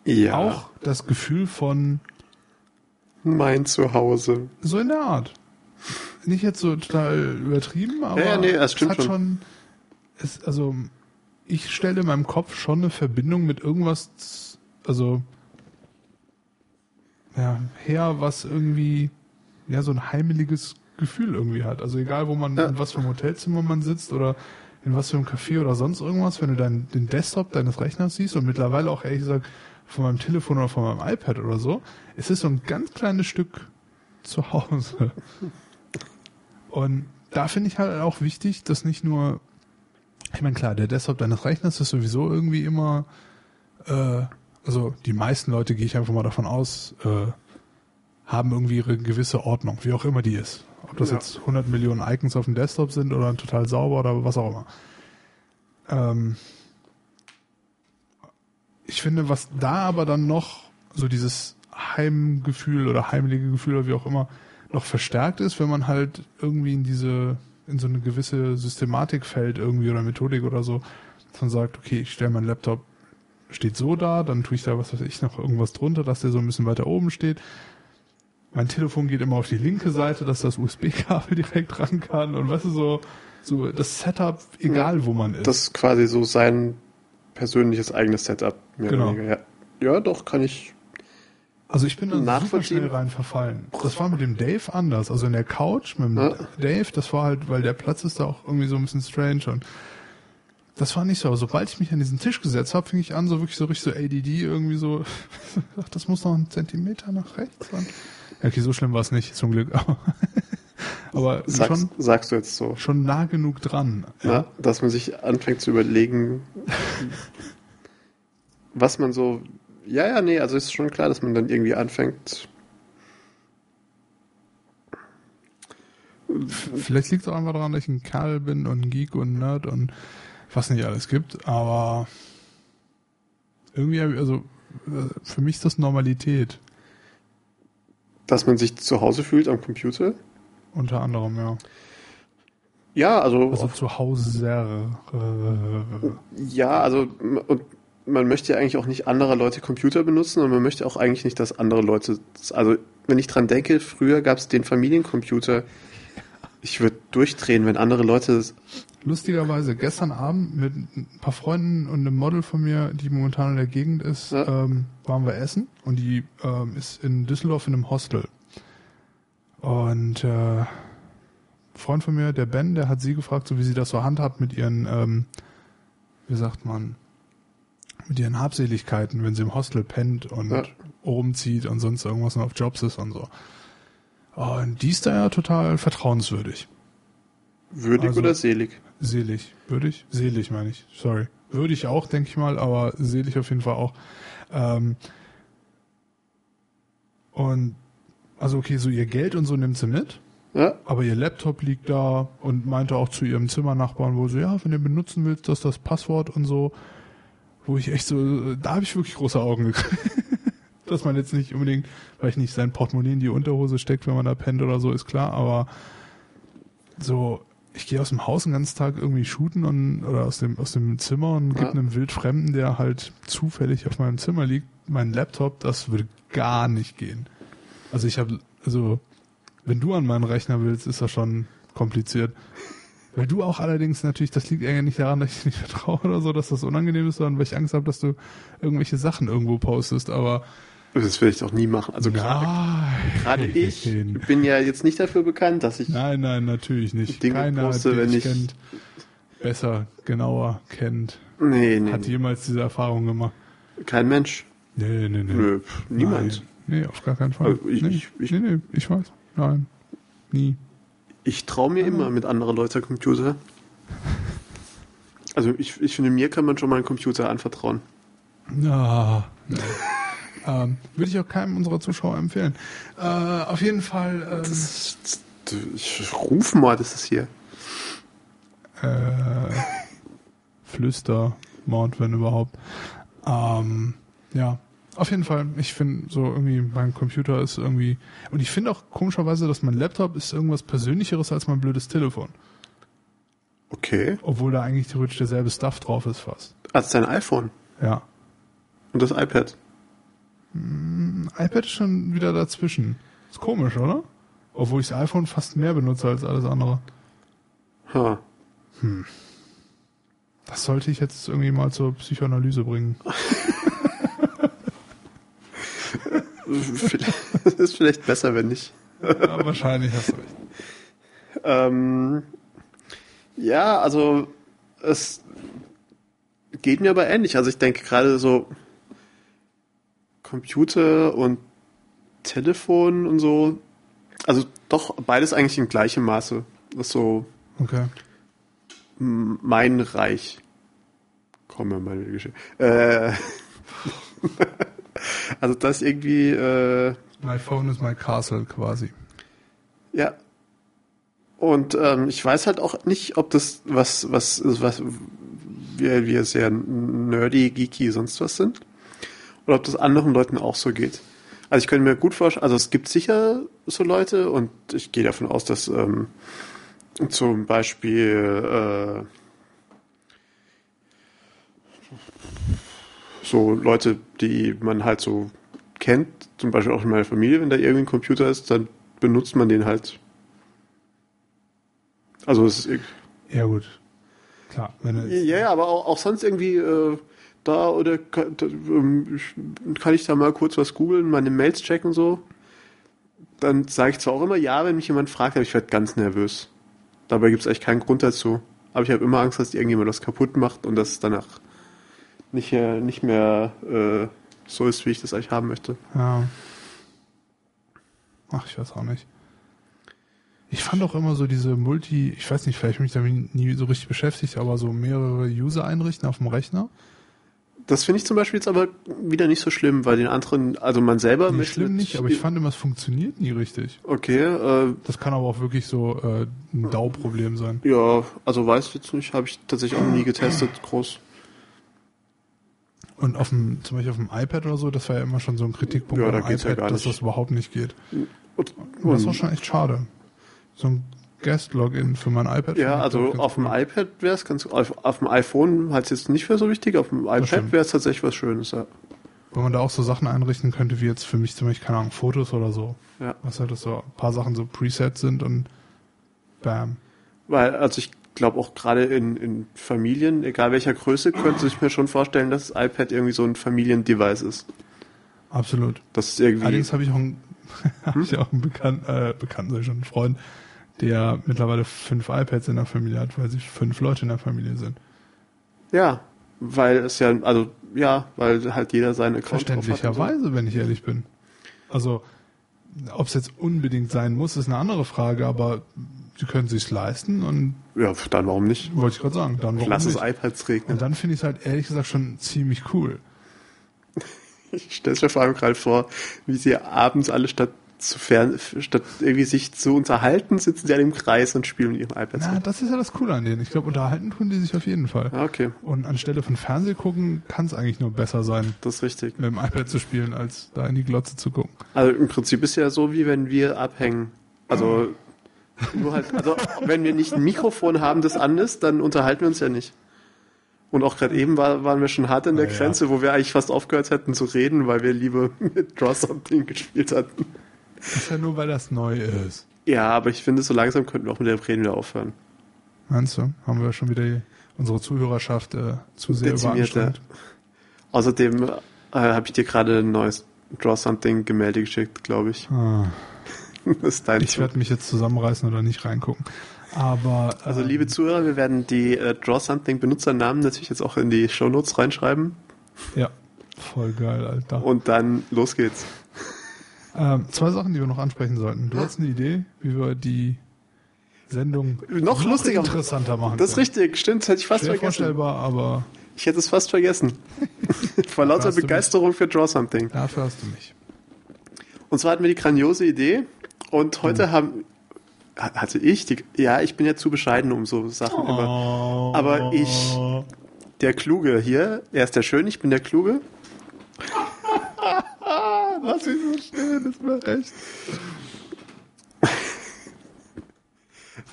Ja. auch das Gefühl von Mein Zuhause. so in der Art. Nicht jetzt so total übertrieben, aber Ja, ja, nee, es hat schon. schon. Es, also ich stelle in meinem Kopf schon eine Verbindung mit irgendwas, also ja, her, was irgendwie ja so ein heimeliges Gefühl irgendwie hat. Also egal, wo man, Ja. in was für einem Hotelzimmer man sitzt oder in was für einem Café oder sonst irgendwas, wenn du dein, den Desktop deines Rechners siehst und mittlerweile auch ehrlich gesagt von meinem Telefon oder von meinem iPad oder so, es ist so ein ganz kleines Stück zu Hause. Und da finde ich halt auch wichtig, dass nicht nur, ich meine klar, der Desktop deines Rechners ist sowieso irgendwie immer, äh, also die meisten Leute, gehe ich einfach mal davon aus, äh, haben irgendwie ihre gewisse Ordnung, wie auch immer die ist. Ob das Ja. jetzt 100 Millionen Icons auf dem Desktop sind oder total sauber oder was auch immer. Ähm, ich finde, was da aber dann noch so dieses Heimgefühl oder heimliche Gefühl oder wie auch immer noch verstärkt ist, wenn man halt irgendwie in diese, in so eine gewisse Systematik fällt irgendwie oder Methodik oder so, dass man sagt, okay, ich stelle meinen Laptop, steht so da, dann tue ich da was weiß ich noch irgendwas drunter, dass der so ein bisschen weiter oben steht. Mein Telefon geht immer auf die linke Seite, dass das USB-Kabel direkt ran kann und weißt du so, so das Setup, egal wo man ist. Das ist quasi so sein persönliches eigenes Setup. Mehr Genau. Ja. ja, doch, kann ich. Also ich bin da super schnell rein verfallen. Das war mit dem Dave anders. Also in der Couch mit dem Ja. Dave, das war halt, weil der Platz ist da auch irgendwie so ein bisschen strange und Das war nicht so, aber sobald ich mich an diesen Tisch gesetzt habe, fing ich an, so wirklich so richtig so ADD irgendwie so, ach, das muss noch ein Zentimeter nach rechts sein. Ja, okay, so schlimm war es nicht, zum Glück. Aber, Sagst, schon, sagst du jetzt so. schon nah genug dran. Ja, dass man sich anfängt zu überlegen, was man so. Ja, ja, nee, also ist schon klar, dass man dann irgendwie anfängt. Vielleicht liegt es auch einfach daran, dass ich ein Kerl bin und ein Geek und ein Nerd und was nicht alles gibt, aber irgendwie, also äh, für mich ist das Normalität. Dass man sich zu Hause fühlt am Computer. Unter anderem, ja. Ja, also, Also zu Hause. Äh, ja, also und man möchte ja eigentlich auch nicht anderer Leute Computer benutzen und man möchte auch eigentlich nicht, dass andere Leute. Also wenn ich dran denke, früher gab es den Familiencomputer. Ich würde durchdrehen, wenn andere Leute. Lustigerweise, gestern Abend mit ein paar Freunden und einem Model von mir, die momentan in der Gegend ist, Ja. ähm, waren wir essen und die ähm, ist in Düsseldorf in einem Hostel. Und äh, ein Freund von mir, der Ben, der hat sie gefragt, so wie sie das so handhabt mit ihren, ähm, wie sagt man, mit ihren Habseligkeiten, wenn sie im Hostel pennt und Ja. rumzieht und sonst irgendwas und auf Jobs ist und so. Und die ist da ja total vertrauenswürdig. Würdig Also- oder selig? Selig. Würdig? Selig meine ich. Sorry. Würdig auch, denke ich mal, aber selig auf jeden Fall auch. Ähm, und also okay, so ihr Geld und so nimmt sie mit, Ja, aber ihr Laptop liegt da und meinte auch zu ihrem Zimmernachbarn, wo sie, ja, wenn du benutzen willst, das ist das Passwort und so, wo ich echt so, da habe ich wirklich große Augen gekriegt. Dass man jetzt nicht unbedingt, weil ich nicht sein Portemonnaie in die Unterhose steckt, wenn man da pennt oder so, ist klar, aber so, ich gehe aus dem Haus den ganzen Tag irgendwie shooten und oder aus dem aus dem Zimmer und gebe Ja. einem Wildfremden, der halt zufällig auf meinem Zimmer liegt, meinen Laptop, das würde gar nicht gehen. Also ich habe, also wenn du an meinen Rechner willst, ist das schon kompliziert. Weil du auch allerdings natürlich, das liegt eigentlich nicht daran, dass ich nicht vertraue oder so, dass das unangenehm ist, sondern weil ich Angst habe, dass du irgendwelche Sachen irgendwo postest, aber das will ich doch nie machen. Also gerade nein, ich bin ja jetzt nicht dafür bekannt, dass ich. Nein, nein, natürlich nicht. Dinge Keiner, poste, wenn ich kennt, besser, genauer kennt, Nee, nee, hat jemals diese Erfahrung gemacht. kein Mensch. Nee, nee, nee. Nö, niemand. Nein. Nee, auf gar keinen Fall. Also ich- nee, ich- ich- nee, nee, ich weiß. Nein. Nie. Ich traue mir immer mit anderer Leute Computer. Also ich, ich finde, mir kann man schon mal einen Computer anvertrauen. Ja. Ähm, würde ich auch keinem unserer Zuschauer empfehlen. Äh, auf jeden Fall. Ähm, Das, das, ich, Rufmord ist es hier. äh, Flüster, Mord, wenn überhaupt. Ähm, ja, auf jeden Fall. Ich finde so irgendwie, mein Computer ist irgendwie, und ich finde auch komischerweise, dass mein Laptop ist irgendwas Persönlicheres als mein blödes Telefon. Okay. Obwohl da eigentlich theoretisch derselbe Stuff drauf ist fast. Als dein iPhone Ja. und das iPad. iPad ist schon wieder dazwischen. Ist komisch, oder? Obwohl ich das iPhone fast mehr benutze als alles andere. Ha. Das sollte ich jetzt irgendwie mal zur Psychoanalyse bringen. Das ist vielleicht besser, wenn nicht. Ja, wahrscheinlich hast du recht. Ähm, ja, also es geht mir aber ähnlich. Also ich denke gerade so Computer und Telefon und so. Also doch beides eigentlich in gleichem Maße. Das ist so Okay. mein Reich. Komm mal meine Geschichte. Äh, also das irgendwie äh, My phone is my castle quasi. Ja. Und ähm, ich weiß halt auch nicht, ob das was, was, was wir, wir sehr nerdy, geeky, sonst was sind. Oder ob das anderen Leuten auch so geht. Also ich könnte mir gut vorstellen, also es gibt sicher so Leute und ich gehe davon aus, dass ähm, zum Beispiel äh, so Leute, die man halt so kennt, zum Beispiel auch in meiner Familie, wenn da irgendwie ein Computer ist, dann benutzt man den halt. Also es ist, Ja, gut. Klar. Wenn du ja, ja, aber auch, auch sonst irgendwie äh, da oder kann, ähm, ich- kann ich da mal kurz was googeln, meine Mails checken so. Dann sage ich zwar auch immer ja, wenn mich jemand fragt, aber ich werde ganz nervös. Dabei gibt es eigentlich keinen Grund dazu. aber ich habe immer Angst, dass irgendjemand das kaputt macht und das danach nicht, nicht mehr äh, so ist, wie ich das eigentlich haben möchte. Ja. Ach, ich weiß auch nicht. Ich fand auch immer so diese Multi, ich weiß nicht, vielleicht mich damit nie so richtig beschäftigt, aber so mehrere User einrichten auf dem Rechner. Das finde ich zum Beispiel jetzt aber wieder nicht so schlimm, weil den anderen, also man selber Nee, schlimm mit- nicht, aber ich fand immer, es funktioniert nie richtig. Okay, äh, Das kann aber auch wirklich so äh, ein DAU-Problem sein. ja, also weiß ich jetzt nicht, habe ich tatsächlich auch nie getestet, groß. Und auf dem, zum Beispiel auf dem iPad oder so, das war ja immer schon so ein Kritikpunkt Ja, da ja iPad, gar dass das überhaupt nicht geht. Und, Und das war schon echt schade. So ein Guest-Login für mein iPad. ja, also auf dem cool. iPad wäre es ganz, auf, auf dem iPhone halt jetzt nicht mehr so wichtig, auf dem iPad wäre es tatsächlich was Schönes, ja. Wo man da auch so Sachen einrichten könnte, wie jetzt für mich zum Beispiel, keine Ahnung, Fotos oder so. ja. Was halt so ein paar Sachen so Presets sind und bam. Weil, also ich glaube auch gerade in, in Familien, egal welcher Größe, könnte ich mir schon vorstellen, dass das iPad irgendwie so ein Familiendevice ist. Absolut. Das ist irgendwie. Allerdings habe ich auch einen, hab ich auch einen Bekannten, äh, Bekannten, sag ich schon, einen Freund, der mittlerweile fünf iPads in der Familie hat, weil sie fünf Leute in der Familie sind. Ja, weil es ja, also ja, weil halt jeder seine Account und so. Verständlicherweise, wenn ich ehrlich bin. Also, ob es jetzt unbedingt sein muss, ist eine andere Frage, aber sie können sich leisten und Ja, dann warum nicht? wollte ich gerade sagen, dann warum Lass es nicht? iPads regnen. Und dann finde ich es halt ehrlich gesagt schon ziemlich cool. Ich stelle mir vor allem gerade vor, wie sie abends alle statt zu fern, statt irgendwie sich zu unterhalten, sitzen sie alle im Kreis und spielen mit ihren iPads. Na, das ist ja das Coole an denen. Ich glaube, unterhalten tun die sich auf jeden Fall. Ah, okay, Und anstelle von Fernseh gucken, kann es eigentlich nur besser sein, das ist richtig. mit dem iPad zu spielen, als da in die Glotze zu gucken. Also im Prinzip ist ja so, wie wenn wir abhängen. Also nur halt, also wenn wir nicht ein Mikrofon haben, das an ist, dann unterhalten wir uns ja nicht. Und auch gerade eben war, waren wir schon hart an der Ah, ja. Grenze, wo wir eigentlich fast aufgehört hätten zu reden, weil wir lieber mit Draw Something gespielt hatten. Das ist ja nur, weil das neu ist. Ja, aber ich finde, so langsam könnten wir auch mit dem Reden wieder aufhören. Meinst du? Haben wir schon wieder unsere Zuhörerschaft äh, zu sehr ja. überanstrengt? Außerdem äh, habe ich dir gerade ein neues Draw Something Gemälde geschickt, glaube ich. Ah, Das ist dein ich werde mich jetzt zusammenreißen oder nicht reingucken. Aber Also liebe Zuhörer, wir werden die äh, Draw Something Benutzernamen natürlich jetzt auch in die Shownotes reinschreiben ja, voll geil, Alter. und dann los geht's. Ähm, zwei Sachen, die wir noch ansprechen sollten. Du hast eine Idee, wie wir die Sendung Noch lustiger- interessanter machen. Das ist richtig, stimmt, das hätte ich fast Schwer vergessen. vorstellbar, aber Ich hätte es fast vergessen. Vor lauter. Begeisterung für Draw Something. dafür hast du mich. Und zwar hatten wir die grandiose Idee und heute Hm. haben ha- hatte ich die ja, ich bin ja zu bescheiden um so Sachen immer. Oh. Aber ich- Der Kluge hier, er ist der Schön, ich bin der Kluge. Was ist so schön, ist mir recht.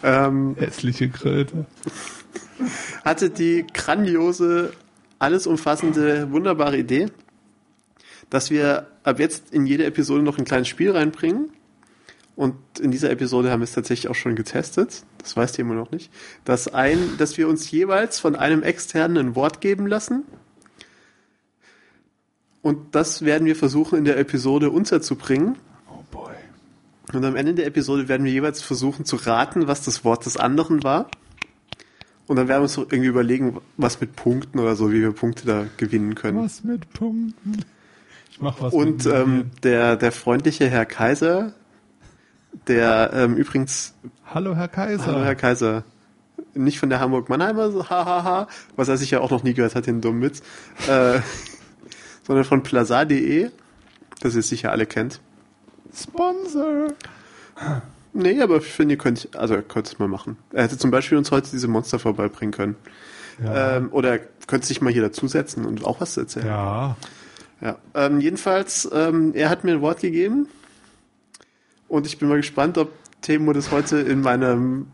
Ähm, Hässliche Kröte. hatte die grandiose, alles umfassende, wunderbare Idee, dass wir ab jetzt in jede Episode noch ein kleines Spiel reinbringen. Und in dieser Episode haben wir es tatsächlich auch schon getestet. Das weißt ihr immer noch nicht. Dass, ein, dass wir uns jeweils von einem externen ein Wort geben lassen. Und das werden wir versuchen in der Episode unterzubringen. Oh boy. Und am Ende der Episode werden wir jeweils versuchen zu raten, was das Wort des anderen war. Und dann werden wir uns noch irgendwie überlegen, was mit Punkten oder so, wie wir Punkte da gewinnen können. Was mit Punkten? Ich mach was Und mit ähm, der, der freundliche Herr Kaiser, der ähm, übrigens, Hallo Herr Kaiser. hallo Herr Kaiser, nicht von der Hamburg-Mannheimer, so hahaha, was er sicher auch noch nie gehört hat, den dummen Witz, äh, sondern von plaza.de, das ihr sicher alle kennt. Sponsor. Nee, aber ich finde, ihr könnt, also könnt es mal machen. Er hätte zum Beispiel uns heute diese Monster vorbeibringen können. Ja. Ähm, oder er könnte sich mal hier dazusetzen und auch was erzählen. ja. Ja, ähm, jedenfalls, ähm, er hat mir ein Wort gegeben und ich bin mal gespannt, ob Temo das heute in meinem,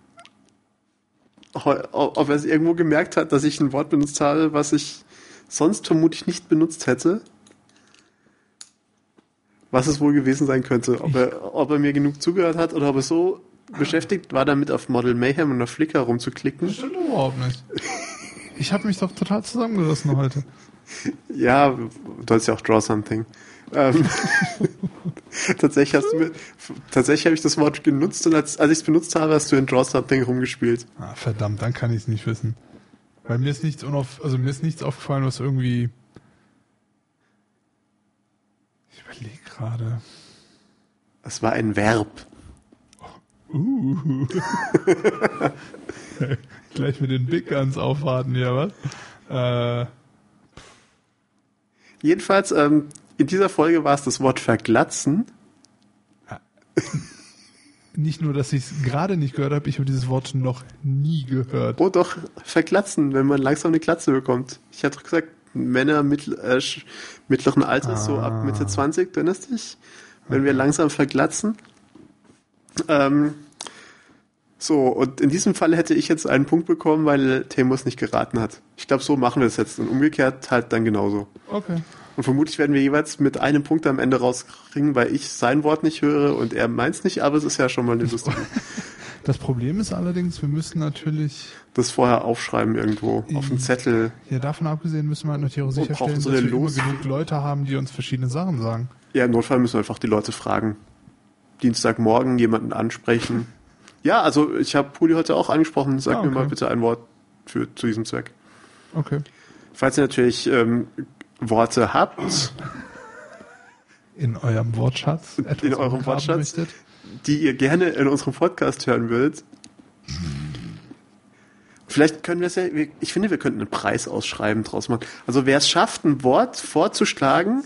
ob er es irgendwo gemerkt hat, dass ich ein Wort benutzt habe, was ich sonst vermutlich nicht benutzt hätte. Was es wohl gewesen sein könnte. Ob er, ob er mir genug zugehört hat oder ob er so beschäftigt war, damit auf Model Mayhem und auf Flickr rumzuklicken. Das stimmt überhaupt nicht. Ich habe mich doch total zusammengerissen heute. Ja, du hast ja auch Draw Something. Ähm, tatsächlich hast du mir, tatsächlich habe ich das Wort genutzt und als, als ich es benutzt habe, hast du in Draw Something rumgespielt. Ah, verdammt, dann kann ich es nicht wissen. Weil mir ist nichts unauf, also mir ist nichts aufgefallen, was irgendwie. Ich überlege gerade. Es war ein Verb. Uh. Gleich mit den Big Guns aufwarten, ja was? Äh, Jedenfalls, ähm, in dieser Folge war es das Wort verglatzen. nicht nur, dass ich es gerade nicht gehört habe, ich habe dieses Wort noch nie gehört. Oh doch, verglatzen, wenn man langsam eine Glatze bekommt. Ich hatte doch gesagt, Männer mittel, äh, mittleren Alters, so ab Mitte 20, du erinnerst dich? Wenn wir langsam verglatzen. Ähm, so, und in diesem Fall hätte ich jetzt einen Punkt bekommen, weil Temos nicht geraten hat. Ich glaube, so machen wir es jetzt. Und umgekehrt halt dann genauso. Okay. Und vermutlich werden wir jeweils mit einem Punkt am Ende rauskriegen, weil ich sein Wort nicht höre und er meins nicht, aber es ist ja schon mal eine lustige. Das Problem ist allerdings, wir müssen natürlich, Das vorher aufschreiben irgendwo auf dem Zettel. ja davon abgesehen, müssen wir halt natürlich auch sicherstellen, so dass wir genug Leute haben, die uns verschiedene Sachen sagen. Ja, im Notfall müssen wir einfach die Leute fragen. Dienstagmorgen jemanden ansprechen. Ja, also ich habe Puli heute auch angesprochen. Sag Ah, mir okay. mal bitte ein Wort für zu diesem Zweck. Okay. Falls ihr natürlich ähm, Worte habt, In eurem Wortschatz. etwas In eurem Wortschatz? Möchtet. die ihr gerne in unserem Podcast hören würdet. Vielleicht können wir es ja, ich finde, wir könnten einen Preis ausschreiben draus machen. Also wer es schafft, ein Wort vorzuschlagen,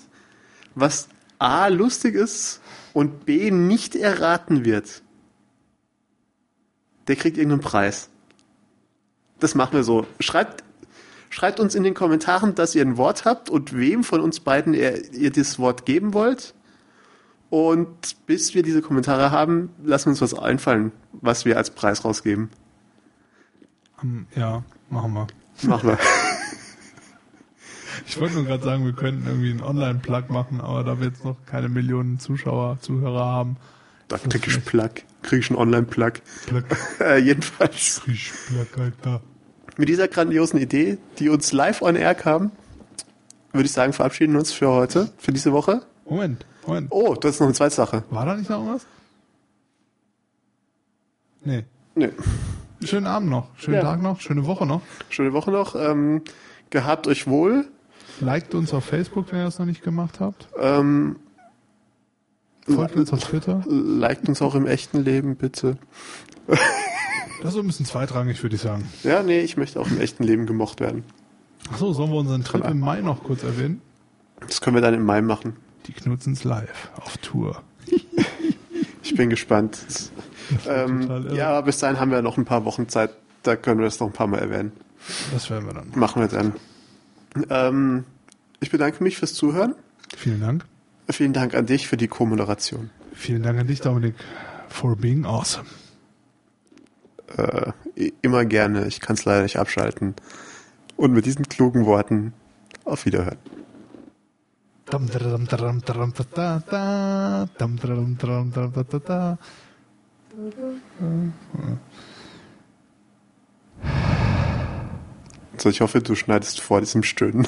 was A lustig ist und B nicht erraten wird, der kriegt irgendeinen Preis. Das machen wir so. Schreibt, schreibt uns in den Kommentaren, dass ihr ein Wort habt und wem von uns beiden ihr, ihr das Wort geben wollt. Und bis wir diese Kommentare haben, lassen wir uns was einfallen, was wir als Preis rausgeben. Hm, Ja, machen wir. Machen wir. Ich wollte nur gerade sagen, wir könnten irgendwie einen Online-Plug machen, aber da wir jetzt noch keine Millionen Zuschauer, Zuhörer haben. Da krieg ich Plug. Krieg ich einen Online-Plug. Plug, Äh, jedenfalls frisch, Plug, Alter. Mit dieser grandiosen Idee, die uns live on air kam, würde ich sagen, verabschieden wir uns für heute, für diese Woche. Moment, Moment. Oh, das ist noch eine zweite Sache. War da nicht noch was? Nee. Nee. Schönen Abend noch, schönen Ja. Tag noch, schöne Woche noch. Schöne Woche noch. Ähm, gehabt euch wohl. Liked uns auf Facebook, wenn ihr das noch nicht gemacht habt. Ähm, Folgt uns auf Twitter. liked uns auch im echten Leben, bitte. Das ist ein bisschen zweitrangig, würde ich sagen. Ja, nee, ich möchte auch im echten Leben gemocht werden. Achso, sollen wir unseren Trip im Mai noch kurz erwähnen? Das können wir dann im Mai machen. Die Knutzens live auf Tour. Ich bin gespannt. Ähm, ja, bis dahin haben wir noch ein paar Wochen Zeit. Da können wir das noch ein paar Mal erwähnen. Das werden wir dann. Machen wir dann. Ähm, ich bedanke mich fürs Zuhören. Vielen Dank. Vielen Dank an dich für die Co-Moderation. Vielen Dank an dich, Dominik, for being awesome. Äh, immer gerne. Ich kann es leider nicht abschalten. Und mit diesen klugen Worten auf Wiederhören. So, ich hoffe, du schneidest vor diesem Stöhnen.